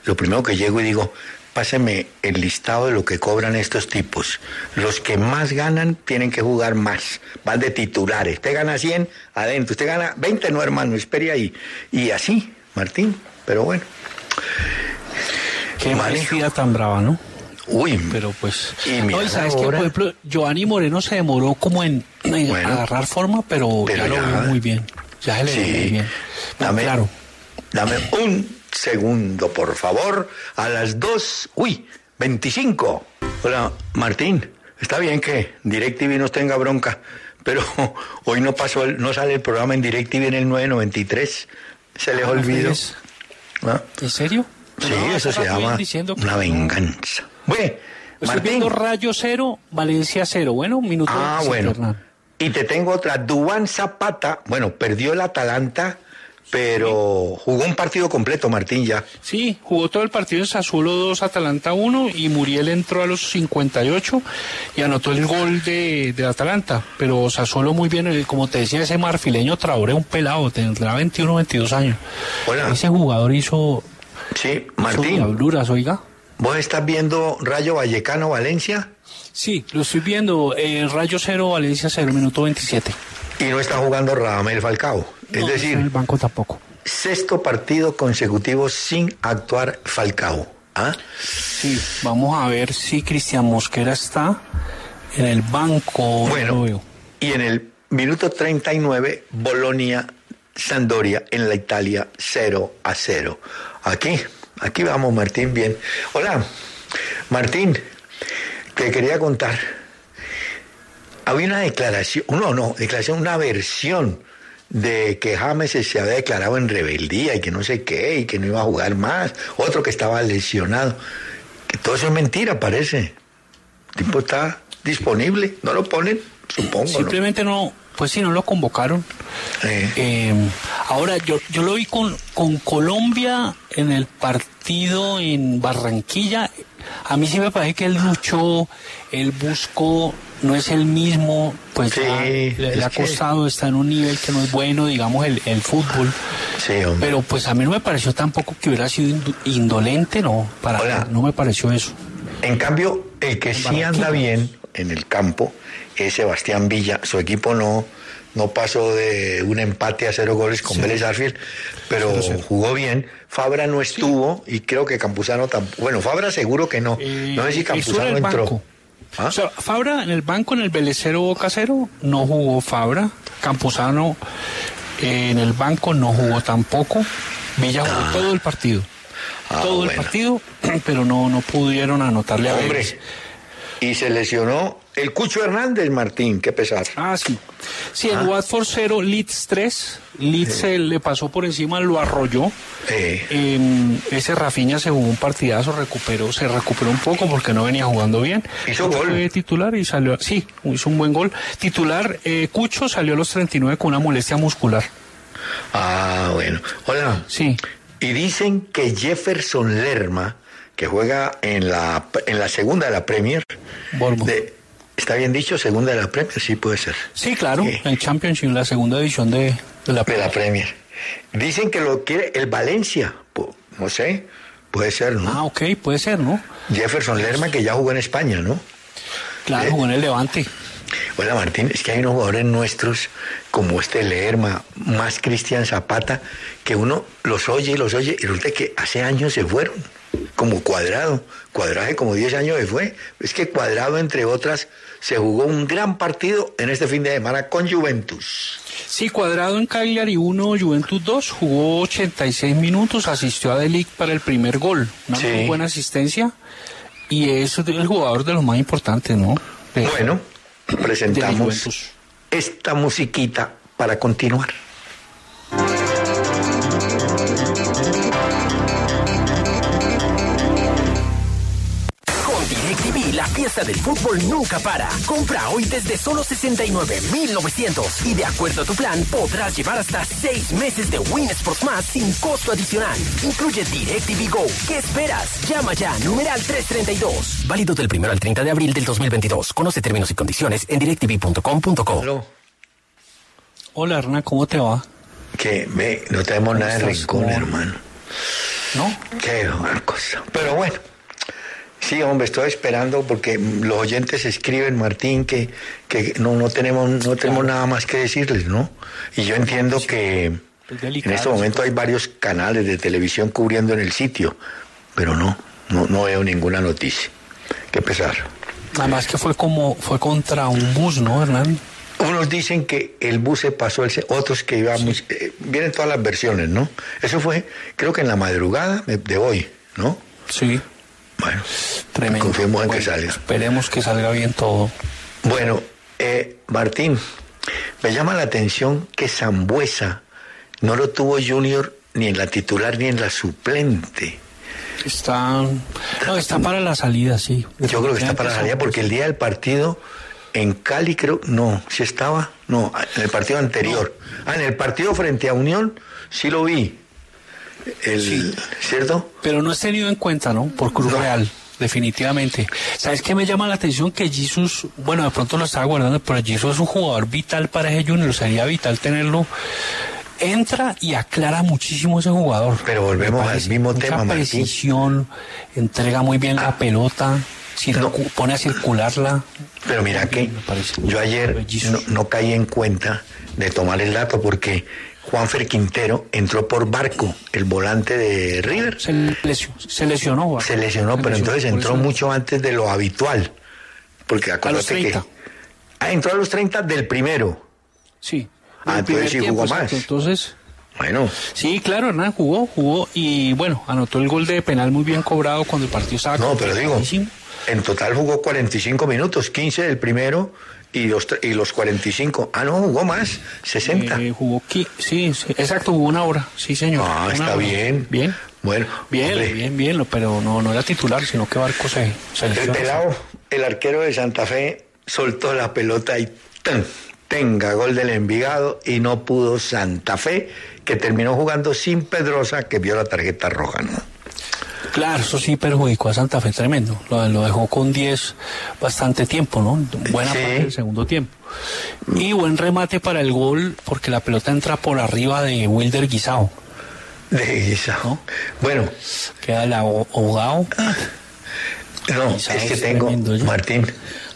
lo primero que llego y digo, páseme el listado de lo que cobran estos tipos. Los que más ganan tienen que jugar más. Van de titulares. Usted gana 100 adentro. Usted gana 20, no, hermano. Espere ahí. Y así, Martín. Pero bueno. Qué vida tan brava, ¿no? Uy, pero pues. Y sabes que, por ejemplo, Giovanni Moreno se demoró como en, agarrar forma, pero, ya lo veo muy bien. Ya se le ve muy bien. dame, claro. Dame un segundo, por favor, a las 2, uy, 25. Hola, Martín, está bien que DirecTV nos tenga bronca, pero hoy no pasó, no sale el programa en DirecTV en el 993. Se les ah, olvidó. ¿Ah? ¿En serio? Sí, eso se llama una venganza. Bueno, Martín. Rayo cero, Valencia cero. Bueno, un minuto. Ah, bueno. Y te tengo otra. Duan Zapata, bueno, perdió el Atalanta pero jugó un partido completo Martín ya. Sí, jugó todo el partido en Sassuolo 2, Atalanta 1 y Muriel entró a los 58 y anotó el gol de, de Atalanta, pero Sassuolo muy bien, como te decía, ese marfileño Traoré, un pelado, tendrá 21, 22 años. Ese jugador hizo... Sí, Martín. Oiga. ¿Vos estás viendo Rayo Vallecano Valencia? Sí, lo estoy viendo. Eh, Rayo 0, Valencia 0, minuto 27. Y no está jugando Radamel Falcao. Es decir, el banco tampoco. Sexto partido consecutivo sin actuar Falcao. ¿Ah? Sí, vamos a ver si Cristian Mosquera está en el banco. Bueno, y en el minuto 39, Bolonia, Sandoria en la Italia 0 a 0. Aquí, aquí vamos, Martín, bien. Hola, Martín, te quería contar había una declaración, no, no, declaración, una versión de que James se había declarado en rebeldía y que no sé qué, y que no iba a jugar más, otro que estaba lesionado. Que todo eso es mentira, parece. El tipo está disponible, no lo ponen, supongo. Simplemente no, pues sí, no lo convocaron. Eh, ahora, yo, yo lo vi con, con Colombia en el partido en Barranquilla. A mí sí me parece que él luchó, él buscó no es el mismo, pues le, ha costado, está en un nivel que no es bueno, digamos, el, el fútbol. Sí, Pero pues a mí no me pareció tampoco que hubiera sido indolente, no, para no me pareció eso. En cambio, el que sí anda bien en el campo es Sebastián Villa. Su equipo no, no pasó de un empate a cero goles con Vélez Arfield, pero jugó bien. Fabra no estuvo y creo que Campuzano tampoco. Bueno, Fabra seguro que no. no sé si Campuzano entró. ¿Ah? O sea, Fabra en el banco, en el Belecero Bocasero, no jugó Fabra. Campuzano eh, en el banco no jugó tampoco. Villa jugó ah. todo el partido. Ah, todo el partido, pero no, no pudieron anotarle a Hombre, y se lesionó el Cucho Hernández, Martín, qué pesar. Ah, sí. Sí, el ah. Watford 0, Leeds 3. Leeds le pasó por encima, lo arrolló. Eh, ese Rafiña se jugó un partidazo, recuperó, se recuperó un poco porque no venía jugando bien. Hizo gol. Fue titular y salió, sí, hizo un buen gol. Titular, eh, Cucho salió a los 39 con una molestia muscular. Ah, bueno. Hola. Sí. Y dicen que Jefferson Lerma, que juega en la, en la segunda de la Premier, de, ¿Está bien dicho? ¿Segunda de la Premier? Sí, puede ser. Sí, claro. En Championship, la segunda edición de, de la, Premier. Dicen que lo quiere el Valencia, no sé, puede ser, ¿no? Ah, ok, puede ser, ¿no? Jefferson Lerma que ya jugó en España, ¿no? Claro, jugó en el Levante. Hola Martín, es que hay unos jugadores nuestros como este Lerma, más Cristian Zapata, que uno los oye y los oye y resulta que hace años se fueron, como Cuadrado. Cuadrado hace como 10 años se fue. Es que Cuadrado, entre otras, se jugó un gran partido en este fin de semana con Juventus. Sí, Cuadrado en Cagliari 1, Juventus 2, jugó 86 minutos, asistió a Delic para el primer gol. Una muy buena asistencia y es el jugador de los más importantes, ¿no? bueno presentamos esta musiquita para continuar. Fiesta del fútbol nunca para. Compra hoy desde solo 69,900 y de acuerdo a tu plan podrás llevar hasta 6 meses de Win Sports Más sin costo adicional. Incluye DirecTV Go. ¿Qué esperas? Llama ya, numeral 332. Válido del 1 al 30 de abril del 2022. Conoce términos y condiciones en directv.com.co. Hola, Hernán, ¿cómo te va? Que me, no tenemos nada de rincón, hermano. ¿No? Qué buena cosa. Pero bueno. Sí, hombre, estoy esperando porque los oyentes escriben, Martín, que, que no, no tenemos, no tenemos nada más que decirles, ¿no? Y yo entiendo que en este momento hay varios canales de televisión cubriendo en el sitio, pero no, no, no veo ninguna noticia. Qué pesar. Además que fue como, fue contra un bus, ¿no, Hernán? Unos dicen que el bus se pasó, el, otros que íbamos, eh, vienen todas las versiones, ¿no? Eso fue, creo que en la madrugada de hoy, ¿no? Sí. Bueno, Tremendo. confiemos en que salga. Esperemos que salga bien todo. Bueno, eh, Martín, me llama la atención que Zambuesa no lo tuvo Junior ni en la titular ni en la suplente. Está, no, está para la salida, sí. Yo creo que está para la salida porque el día del partido en Cali creo, no, si estaba, no, en el partido anterior. Ah, en el partido frente a Unión sí lo vi. El, ¿Cierto? Pero no es tenido en cuenta, ¿no? Por Cruz Real, definitivamente. ¿Sabes qué me llama la atención? Que Jesus, bueno, de pronto lo estaba guardando, pero Jesus es un jugador vital para ese Junior, sería vital tenerlo. Entra y aclara muchísimo ese jugador. Pero volvemos al mismo mucha tema, Martín. precisión, entrega muy bien la pelota, circu- pone a circularla. Pero mira que yo ayer no, no caí en cuenta de tomar el dato porque Juanfer Quintero entró por barco, el volante de River. Se, lesionó, se lesionó. ¿verdad? Se lesionó, pero entonces entró mucho antes de lo habitual. Porque acuérdate que. 30. Ah, entró a los 30 del primero. Sí. Ah, entonces sí jugó más. Entonces, Bueno, sí, claro, Hernán jugó, jugó y bueno, anotó el gol de penal muy bien cobrado cuando el partido estaba no, pero digo, en total jugó 45 minutos, 15 del primero y los, y los 45. Ah, no, jugó más, 60. Eh, jugó sí, sí, exacto, jugó una hora, sí señor. ah, Una está hora. bien. Bien. Bueno, Bien, hombre, bien, bien, pero no, no era titular, sino que Barco se, se El pelado, el arquero de Santa Fe, soltó la pelota y ¡tan! tenga gol del Envigado y no pudo Santa Fe, que terminó jugando sin Pedrosa, que vio la tarjeta roja, ¿no? Claro, eso sí perjudicó a Santa Fe tremendo. Lo, lo dejó con 10 bastante tiempo, ¿no? Buena Sí. parte del segundo tiempo. Y buen remate para el gol, porque la pelota entra por arriba de Wilder Guisao. De Guisa. ¿No? Bueno, Queda el aho- ahogado. no, Guisao es que es tengo, tremendo. Martín,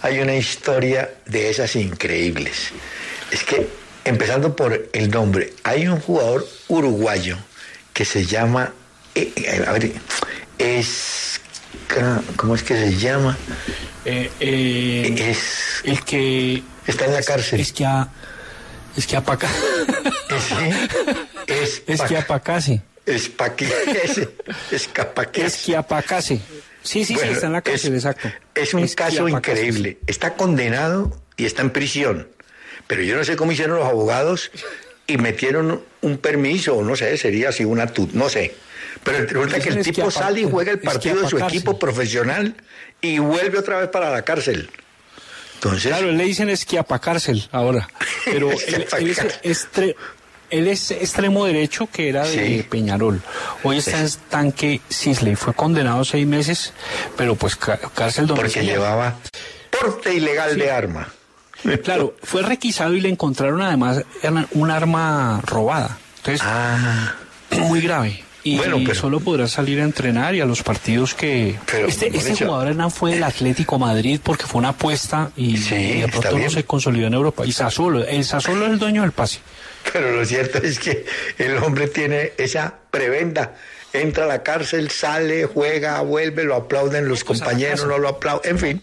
hay una historia de esas increíbles. Es que, empezando por el nombre, hay un jugador uruguayo que se llama, eh, eh, a ver, es, ¿cómo es que se llama? Eh, Es, el que. está en la cárcel. Es que a. Es que apaca. Es, Es que apacase. Es pa' que es, es que Es que apacase. Sí, sí, Bueno, sí, está en la cárcel, es, exacto. Es un Es caso increíble. Está condenado y está en prisión. Pero yo no sé cómo hicieron los abogados y metieron un permiso, no sé, sería así una tut, no sé. Pero resulta que el tipo sale y juega el partido de su equipo profesional y vuelve otra vez para la cárcel. Entonces, Claro, le dicen esquiapacárcel ahora. Pero él, él es, estre- él es extremo derecho que era de Sí. Peñarol. Hoy está en tanque Sisley. Fue condenado a seis meses, pero pues cárcel porque domiciliaria. llevaba porte ilegal de arma. Claro, fue requisado y le encontraron además un arma robada. Entonces, Ah, muy grave. Y Bueno, pero- solo podrá salir a entrenar y a los partidos que... Pero, este este jugador Hernán fue del Atlético Madrid porque fue una apuesta y, Sí, y de pronto no se consolidó en Europa. Y Sassuolo, el Sassuolo es el dueño del pase. pero lo cierto es que el hombre tiene esa prebenda. Entra a la cárcel, sale, juega, vuelve, lo aplauden los Pues compañeros, no lo aplauden, en fin.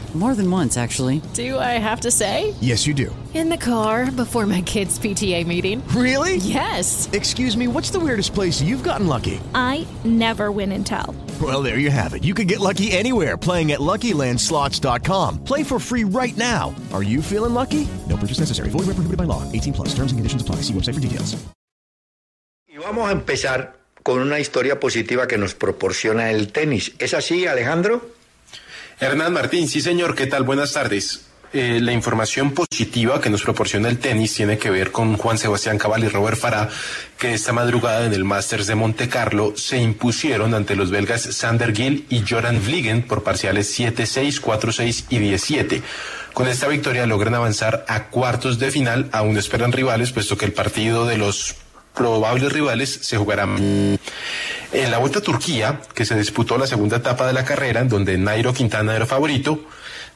More than once, actually. Do I have to say? Yes, you do. In the car before my kids' PTA meeting. Really? Yes. Excuse me, what's the weirdest place you've gotten lucky? I never win and tell. Well, there you have it. You can get lucky anywhere playing at LuckyLandSlots.com. Play for free right now. Are you feeling lucky? No purchase necessary. Void where prohibited by law. 18 plus. Terms and conditions apply. See website for details. Y vamos a empezar con una historia positiva que nos proporciona el tenis. ¿Es así, Alejandro? Hernán Martín, sí señor, ¿qué tal? Buenas tardes. Eh, la información positiva que nos proporciona el tenis tiene que ver con Juan Sebastián Cabal y Robert Farah, que esta madrugada en el Masters de Monte Carlo se impusieron ante los belgas Sander Gill y Joran Vliegen por parciales 7-6, 4-6 y 17. Con esta victoria logran avanzar a cuartos de final, aún esperan rivales, puesto que el partido de los probables rivales se jugará en la Vuelta a Turquía, que se disputó la segunda etapa de la carrera, en donde Nairo Quintana era favorito,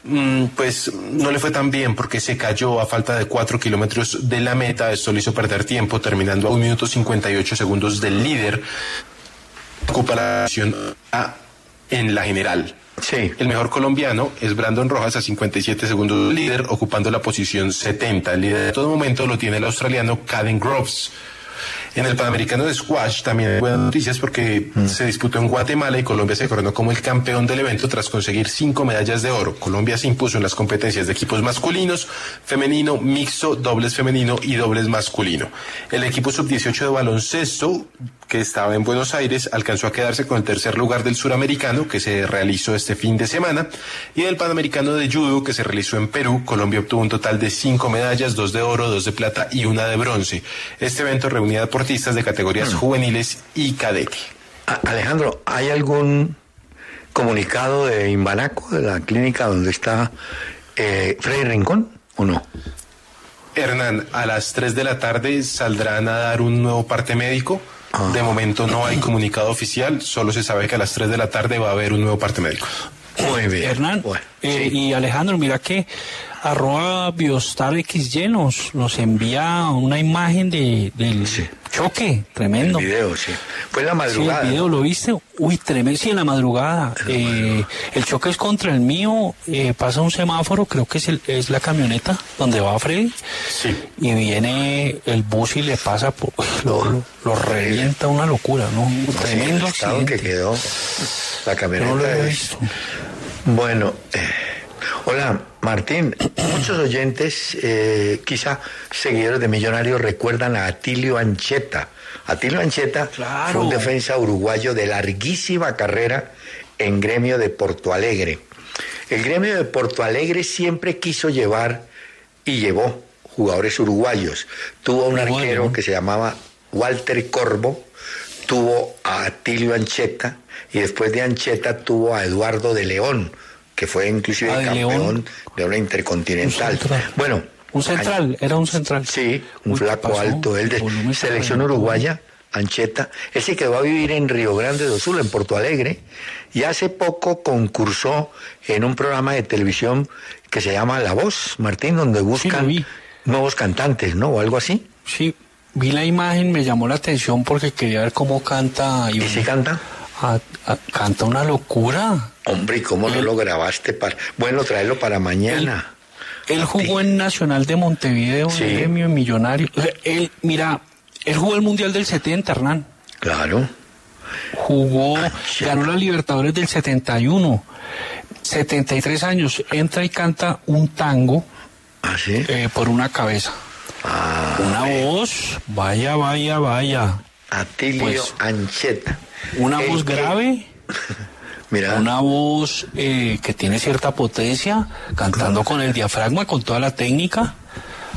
mm, pues no le fue tan bien porque se cayó a falta de cuatro kilómetros de la meta. Esto le hizo perder tiempo, terminando a un minuto 58 segundos del líder. Ocupa la posición A en la general. Sí. El mejor colombiano es Brandon Rojas a 57 segundos líder, ocupando la posición 70. El líder de todo momento lo tiene el australiano Caden Groves. En el Panamericano de Squash también hay buenas noticias porque se disputó en Guatemala y Colombia se coronó como el campeón del evento tras conseguir cinco medallas de oro. Colombia se impuso en las competencias de equipos masculinos, femenino, mixto, dobles femenino y dobles masculino. El equipo sub-18 de baloncesto, que estaba en Buenos Aires, alcanzó a quedarse con el tercer lugar del suramericano que se realizó este fin de semana y del Panamericano de Judo que se realizó en Perú. Colombia obtuvo un total de cinco medallas, dos de oro, dos de plata y una de bronce. Este evento reunía deportistas de categorías juveniles y cadete. Alejandro, ¿hay algún comunicado de Imbanaco, de la clínica donde está eh, Freddy Rincón, o no? Hernán, a las 3 de la tarde saldrán a dar un nuevo parte médico. De momento no hay comunicado oficial, solo se sabe que a las 3 de la tarde va a haber un nuevo parte médico. Muy bien. Hernán eh, y Alejandro, mira que arroba Biostar XY nos, nos envía una imagen de, del choque tremendo. El video, sí. Fue en la madrugada. Sí, el video lo viste. Uy, tremendo. Sí, en la madrugada. Eh, el choque es contra el mío. eh, pasa un semáforo, creo que es, el- es la camioneta donde va Freddy. Y viene el bus y le pasa por. Lo, lo- lo revienta, una locura, ¿no? Un Sí, tremendo el estado accidente. que quedó la camioneta. No lo he es- visto. Bueno, eh, hola Martín, muchos oyentes, eh, quizá seguidores de Millonarios, recuerdan a Atilio Ancheta. Atilio Ancheta fue un defensa uruguayo de larguísima carrera en gremio de Porto Alegre. El gremio de Porto Alegre siempre quiso llevar y llevó jugadores uruguayos. Tuvo un arquero que se llamaba Walter Corvo, tuvo a Atilio Ancheta y después de Ancheta tuvo a Eduardo de León, que fue inclusive Ah, de campeón León. de una intercontinental. Bueno, Un central, era un central. Sí, un Uy, ¿qué flaco alto, él de Volumen selección uruguaya, Ancheta. Él se quedó a vivir en Río Grande do Sul, en Porto Alegre, y hace poco concursó en un programa de televisión que se llama La Voz, Martín, donde buscan nuevos cantantes, ¿no? O algo así. Sí, vi la imagen, me llamó la atención porque quería ver cómo canta. ¿Y, si canta? Canta una locura. Hombre, ¿y cómo no lo grabaste para...? Bueno, traerlo para mañana. Él jugó en Nacional de Montevideo, Sí. Gremio, en Millonario. O sea, él, mira, él jugó el Mundial del 70, Hernán. Claro. Jugó, ganó la Libertadores del 71. 73 años, entra y canta un tango ¿Ah, sí? eh, por una cabeza. Ah, una voz, vaya, vaya, vaya. Atilio Pues, Ancheta. Una El voz grave, Mira, una voz eh, que tiene cierta potencia, cantando con el diafragma, con toda la técnica.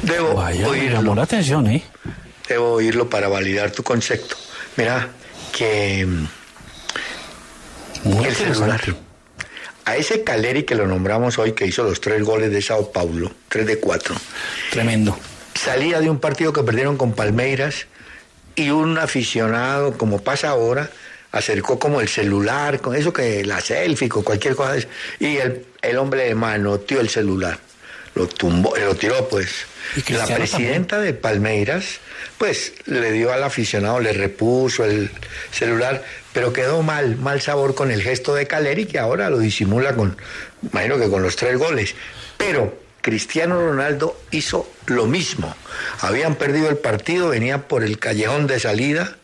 debo Vaya, me oírlo. llamó la atención, ¿eh? Debo oírlo para validar tu concepto. Mira, que mm, Muy el celular. A ese Caleri que lo nombramos hoy, que hizo los tres goles de Sao Paulo, tres de cuatro, Tremendo. salía de un partido que perdieron con Palmeiras y un aficionado, como pasa ahora, acercó como el celular, con eso que la selfie, con cualquier cosa, de eso, y el, el hombre de manoteó el celular, lo tumbó, lo tiró pues. Y La presidenta de Palmeiras, pues le dio al aficionado, le repuso el celular, pero quedó mal, mal sabor con el gesto de Caleri, que ahora lo disimula con, imagino que con los tres goles. Pero Cristiano Ronaldo hizo lo mismo. Habían perdido el partido, venía por el callejón de salida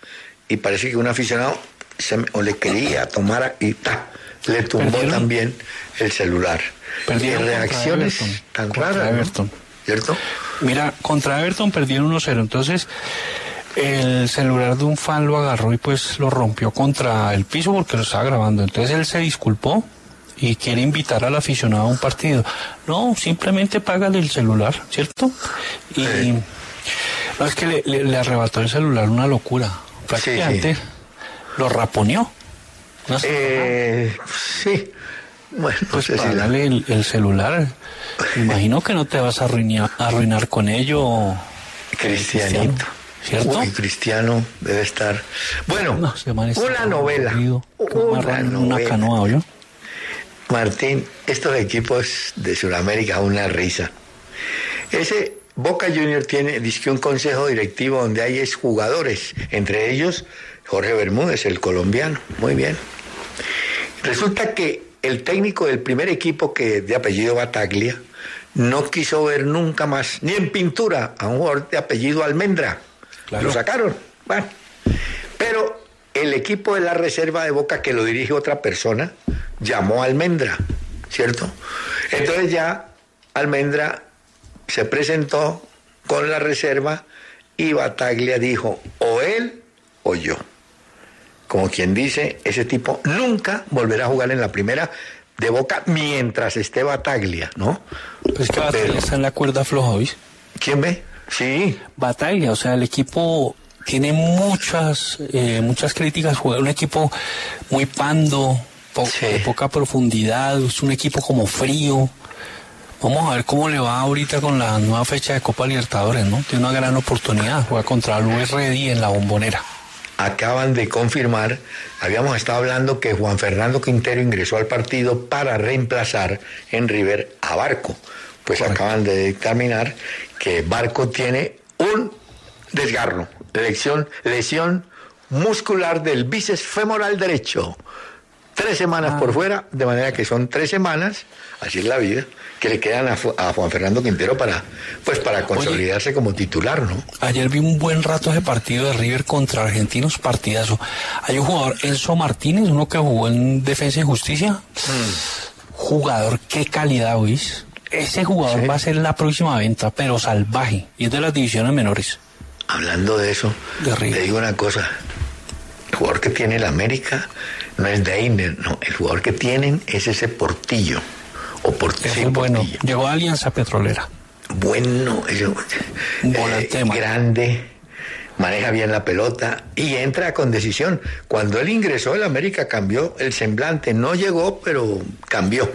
y parece que un aficionado se, o le quería tomar y ta, le tumbó ¿Perdieron? también el celular. Perdieron reacciones Everton. tan raras, ¿no? Everton. ¿cierto? Mira, contra Everton perdieron 1-0. Entonces, el celular de un fan lo agarró y pues lo rompió contra el piso porque lo estaba grabando. Entonces él se disculpó y quiere invitar al aficionado a un partido. No, simplemente págale el celular, ¿cierto? Y no es que le, le- le arrebató el celular una locura. Prácticamente lo raponeó. No Eh, sí. Bueno, no pues sé si la- el, el celular. Imagino que no te vas a arruinar, arruinar con ello. Cristianito. ¿Cierto? Uy, Cristiano debe estar. Bueno, No, está una novela. aburrido. Una en una novela. canoa, ¿oyó? Martín, estos equipos de Sudamérica, una risa. Ese Boca Junior tiene dizque un consejo directivo donde hay exjugadores, entre ellos Jorge Bermúdez, el colombiano. Muy bien. Resulta que el técnico del primer equipo, que de apellido Bataglia, no quiso ver nunca más, ni en pintura, a un jugador de apellido Almendra. Claro. Lo sacaron. Bueno. Pero el equipo de la reserva de Boca, que lo dirige otra persona, llamó a Almendra, ¿cierto? Entonces ya Almendra se presentó con la reserva y Bataglia dijo, o él o yo. Como quien dice, ese tipo nunca volverá a jugar en la primera de Boca mientras esté Bataglia, ¿no? Pues que Pero- está en la cuerda floja, ¿oís? ¿Quién ve? Sí, Batalla, o sea, el equipo tiene muchas, eh, muchas críticas. Juega un equipo muy pando, po- Sí. de poca profundidad, es un equipo como frío. Vamos a ver cómo le va ahorita con la nueva fecha de Copa Libertadores, ¿no? Tiene una gran oportunidad, juega contra Luis Ready en la bombonera. Acaban de confirmar, habíamos estado hablando que Juan Fernando Quintero ingresó al partido para reemplazar en River a Barco. Pues acaban de dictaminar que Barco tiene un desgarro, lesión, lesión muscular del bíceps femoral derecho. Tres semanas por fuera, de manera que son tres semanas, así es la vida, que le quedan a, Juan Fernando Quintero para, pues para consolidarse como titular, ¿no? Ayer vi un buen rato ese partido de River contra Argentinos, partidazo. Hay un jugador, Enzo Martínez, uno que jugó en Defensa y Justicia. Jugador, qué calidad, ¿oís? Ese jugador Sí. va a ser la próxima venta, pero salvaje. Y es de las divisiones menores. Hablando de eso, De te digo una cosa. El jugador que tiene el América no es Deiner, no. El jugador que tienen es ese Portillo. O. Ese es bueno. Llegó a Alianza Petrolera. Bueno, Volante marca. grande, maneja bien la pelota y entra con decisión. Cuando él ingresó, el América cambió el semblante. No llegó, pero cambió,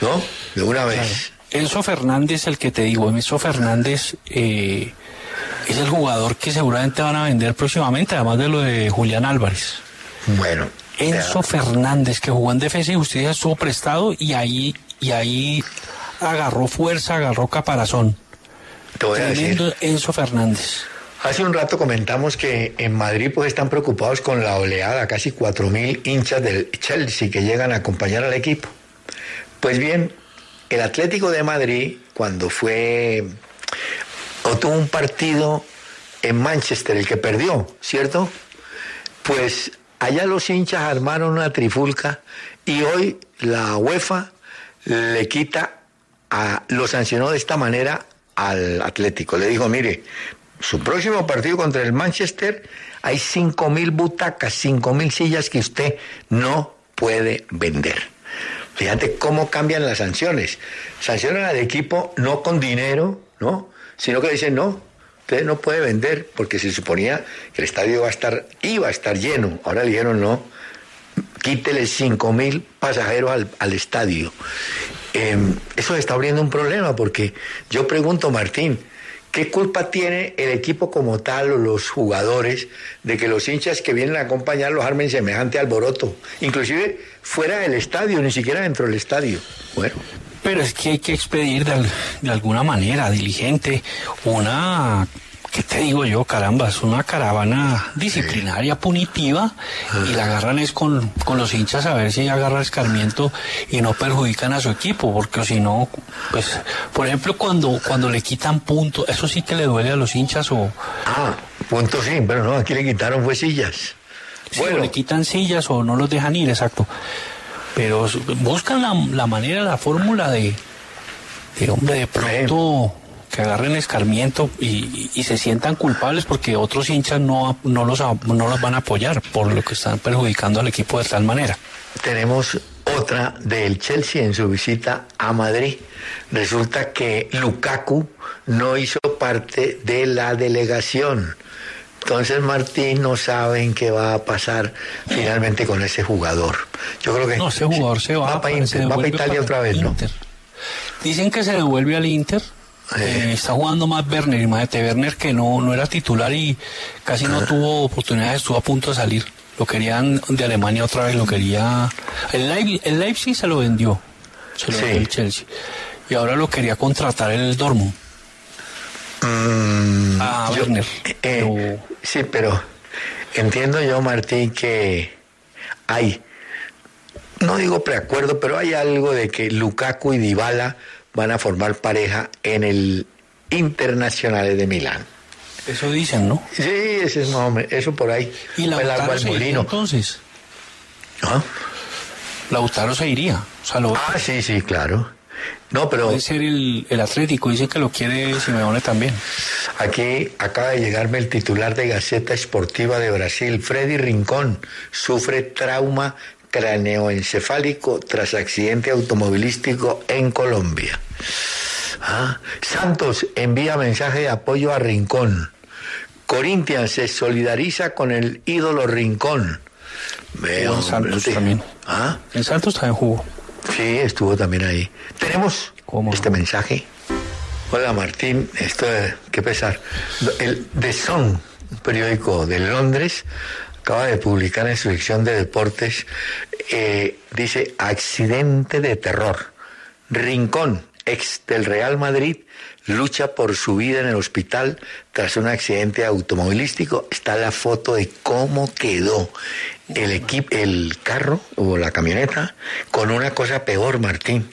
¿no? De una vez. Enzo Fernández, el que te digo, Enzo Fernández eh, es el jugador que seguramente van a vender próximamente, además de lo de Julián Álvarez. Bueno. Enzo Fernández, que jugó en Defensa y Justicia, estuvo prestado y ahí, y ahí agarró fuerza, agarró caparazón. Te voy a decir. Enzo Fernández. Hace un rato comentamos que en Madrid pues están preocupados con la oleada, casi 4.000 hinchas del Chelsea que llegan a acompañar al equipo. Pues bien, el Atlético de Madrid cuando fue o tuvo un partido en Manchester, el que perdió, ¿cierto? Pues allá los hinchas armaron una trifulca y hoy la UEFA le quita, a, lo sancionó de esta manera al Atlético. Le dijo, mire, su próximo partido contra el Manchester hay cinco mil butacas, cinco mil sillas que usted no puede vender. Fíjate cómo cambian las sanciones. Sancionan al equipo no con dinero, ¿no? Sino que dicen, no, usted no puede vender porque se suponía que el estadio va a estar, iba a estar lleno. Ahora dijeron, no, quítele cinco mil pasajeros al, al estadio. Em, eso está abriendo un problema porque yo pregunto, Martín, ¿qué culpa tiene el equipo como tal o los jugadores de que los hinchas que vienen a acompañarlos armen semejante alboroto? Inclusive fuera del estadio, ni siquiera dentro del estadio. Bueno. Pero es que hay que expedir de alguna manera diligente una ¿qué te digo yo? Caramba, es una caravana disciplinaria punitiva y la agarran es con, con los hinchas a ver si agarra escarmiento y no perjudican a su equipo, porque si no, pues, por ejemplo, cuando, cuando le quitan puntos, ¿eso sí que le duele a los hinchas o...? Ah, puntos sí, pero no, aquí le quitaron fue sillas. Sí, bueno. le quitan sillas o no los dejan ir, exacto. Pero buscan la, la manera, la fórmula de, de, hombre, de pronto que agarren escarmiento y, y, se sientan culpables porque otros hinchas no, no, los, no los van a apoyar por lo que están perjudicando al equipo de tal manera. Tenemos otra del Chelsea en su visita a Madrid. Resulta que Lukaku no hizo parte de la delegación. Entonces Martín no saben qué va a pasar finalmente con ese jugador. Yo creo que no, ese jugador se va, va para, Inter, va para Italia otra vez, Inter. ¿no? Dicen que se devuelve al Inter eh, está jugando más Werner, imagínate, Werner que no, no era titular y casi no tuvo oportunidades, estuvo a punto de salir. Lo querían de Alemania otra vez, lo quería... El, Leip, el Leipzig se lo vendió, se lo Sí. vendió el Chelsea. Y ahora lo quería contratar el Dortmund. Mm, yo- Werner. eh, Sí, pero entiendo yo, Martín, que hay, no digo preacuerdo, pero hay algo de que Lukaku y Dybala van a formar pareja en el Internacional de Milán. Eso dicen, ¿no? Sí, ese es más o menos, eso por ahí. Y el agua Lautaro se iría entonces. ¿Ah? Lautaro se iría. O sea, lo, Ah, sí, sí, claro. No, pero puede ser el, el Atlético. Dicen que lo quiere Simeone también. Aquí acaba de llegarme el titular de Gaceta Esportiva de Brasil, Freddy Rincón, sufre trauma craneoencefálico tras accidente automovilístico en Colombia. Ah, Santos envía mensaje de apoyo a Rincón. Corinthians se solidariza con el ídolo Rincón. Jugó en Santos también. ¿Ah? En Santos también jugó. Sí, estuvo también ahí. Tenemos este mensaje. Hola Martín, esto es, qué pesar. El The Sun, un periódico de Londres, acaba de publicar en su sección de deportes, eh, dice, accidente de terror. Rincón, ex del Real Madrid, lucha por su vida en el hospital tras un accidente automovilístico. Está la foto de cómo quedó el equipo, el carro o la camioneta con una cosa peor, Martín.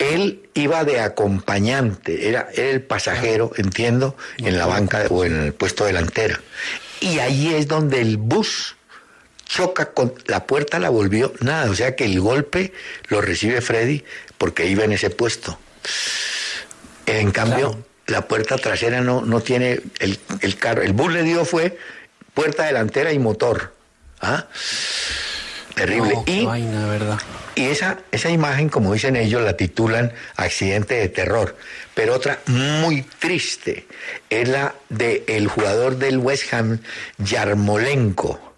Él iba de acompañante, era, era el pasajero, entiendo, en la banca o en el puesto delantera. Y ahí es donde el bus choca con la puerta la volvió nada, o sea que el golpe lo recibe Freddy porque iba en ese puesto. En cambio, la puerta trasera no, no tiene el, el carro. El bus le dio fue puerta delantera y motor. ¿Ah? Terrible. No, y vaina, verdad. Y esa, esa imagen, como dicen ellos, la titulan accidente de terror. Pero otra muy triste es la del jugador del West Ham, Yarmolenko,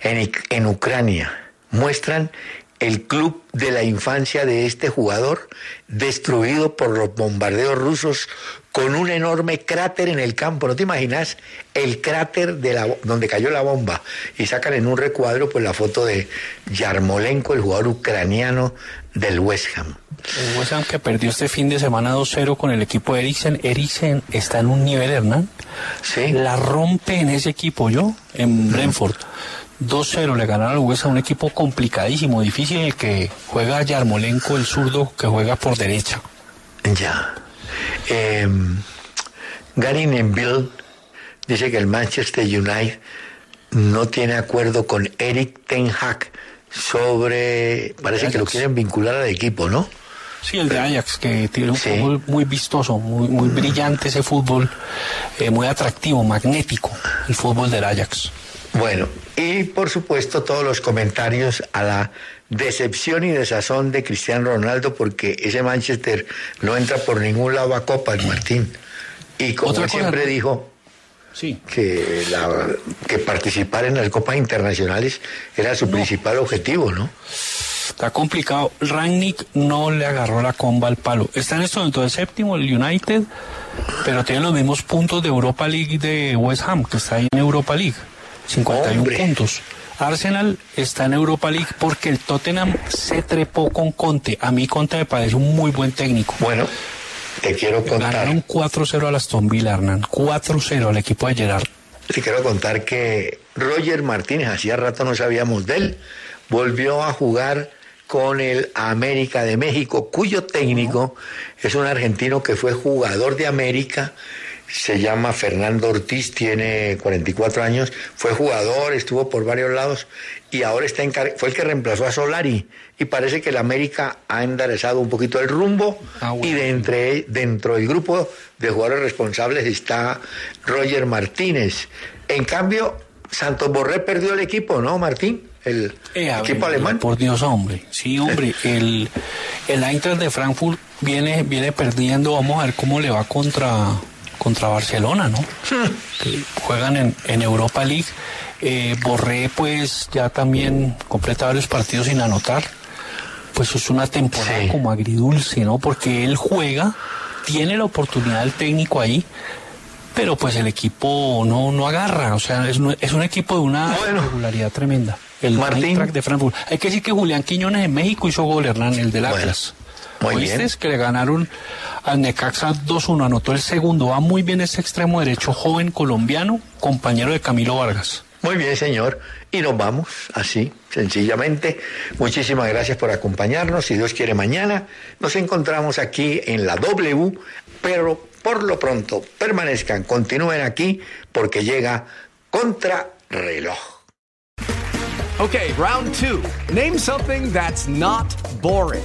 en, en Ucrania. Muestran el club de la infancia de este jugador destruido por los bombardeos rusos con un enorme cráter en el campo. ¿No te imaginas el cráter de la, donde cayó la bomba? Y sacan en un recuadro pues la foto de Yarmolenko, el jugador ucraniano del West Ham. El West Ham que perdió este fin de semana 2-0 con el equipo de Eriksen. Eriksen está en un nivel, Hernán. Sí. La rompe en ese equipo, yo, en Brentford. 2-0 le ganaron al Ham, un equipo complicadísimo, difícil, el que juega Yarmolenko, el zurdo, que juega por derecha. Ya. Eh, Gary Neville dice que el Manchester United no tiene acuerdo con Eric Ten Hag sobre, parece que lo quieren vincular al equipo, ¿no? Sí, el de Ajax, que tiene un fútbol muy vistoso, muy, muy brillante ese fútbol, eh, muy atractivo, magnético, el fútbol del Ajax. Bueno, y por supuesto todos los comentarios a la decepción y desazón de Cristiano Ronaldo porque ese Manchester no entra por ningún lado a Copa, el Martín. Y como siempre dijo, sí. que, la, que participar en las copas internacionales era su principal objetivo, ¿no? Está complicado. Rangnick no le agarró la comba al palo. Está en esto dentro del séptimo, el United, pero tiene los mismos puntos de Europa League de West Ham, que está ahí en Europa League. 51 puntos. Arsenal está en Europa League porque el Tottenham se trepó con Conte. A mí Conte me parece un muy buen técnico. Bueno, te quiero contar. Ganaron 4-0 a Aston Villa, Hernán. 4-0 al equipo de Gerard. Te quiero contar que Roger Martínez, hacía rato no sabíamos de él, volvió a jugar con el América de México, cuyo técnico es un argentino que fue jugador de América se llama Fernando Ortiz, tiene 44 años, fue jugador, estuvo por varios lados y ahora está en fue el que reemplazó a Solari y parece que el América ha enderezado un poquito el rumbo ah, y de entre, dentro del grupo de jugadores responsables está Roger Martínez. En cambio, Santos Borré perdió el equipo, ¿no, Martín? El eh, equipo alemán. Por Dios, hombre. Sí, hombre. el, el Eintracht de Frankfurt viene, viene perdiendo. Vamos a ver cómo le va contra contra Barcelona, ¿no? que juegan en, en, Europa League. Eh, Borré, pues ya también completa varios partidos sin anotar. Pues es una temporada como agridulce, ¿no? Porque él juega, tiene la oportunidad del técnico ahí, pero pues el equipo no, no agarra. O sea, es, es un equipo de una regularidad tremenda. El Martín. de Frankfurt. Hay que decir que Julián Quiñones en México hizo gol, Hernán, el del Atlas. ¿Oíste? Que le ganaron al Necaxa 2-1, anotó el segundo. Va muy bien ese extremo derecho, joven colombiano, compañero de Camilo Vargas. Muy bien, señor. Y nos vamos así, sencillamente. Muchísimas gracias por acompañarnos. Si Dios quiere, mañana nos encontramos aquí en la W, pero por lo pronto permanezcan, continúen aquí, porque llega Contrarreloj. Okay, round two. Name something that's not boring.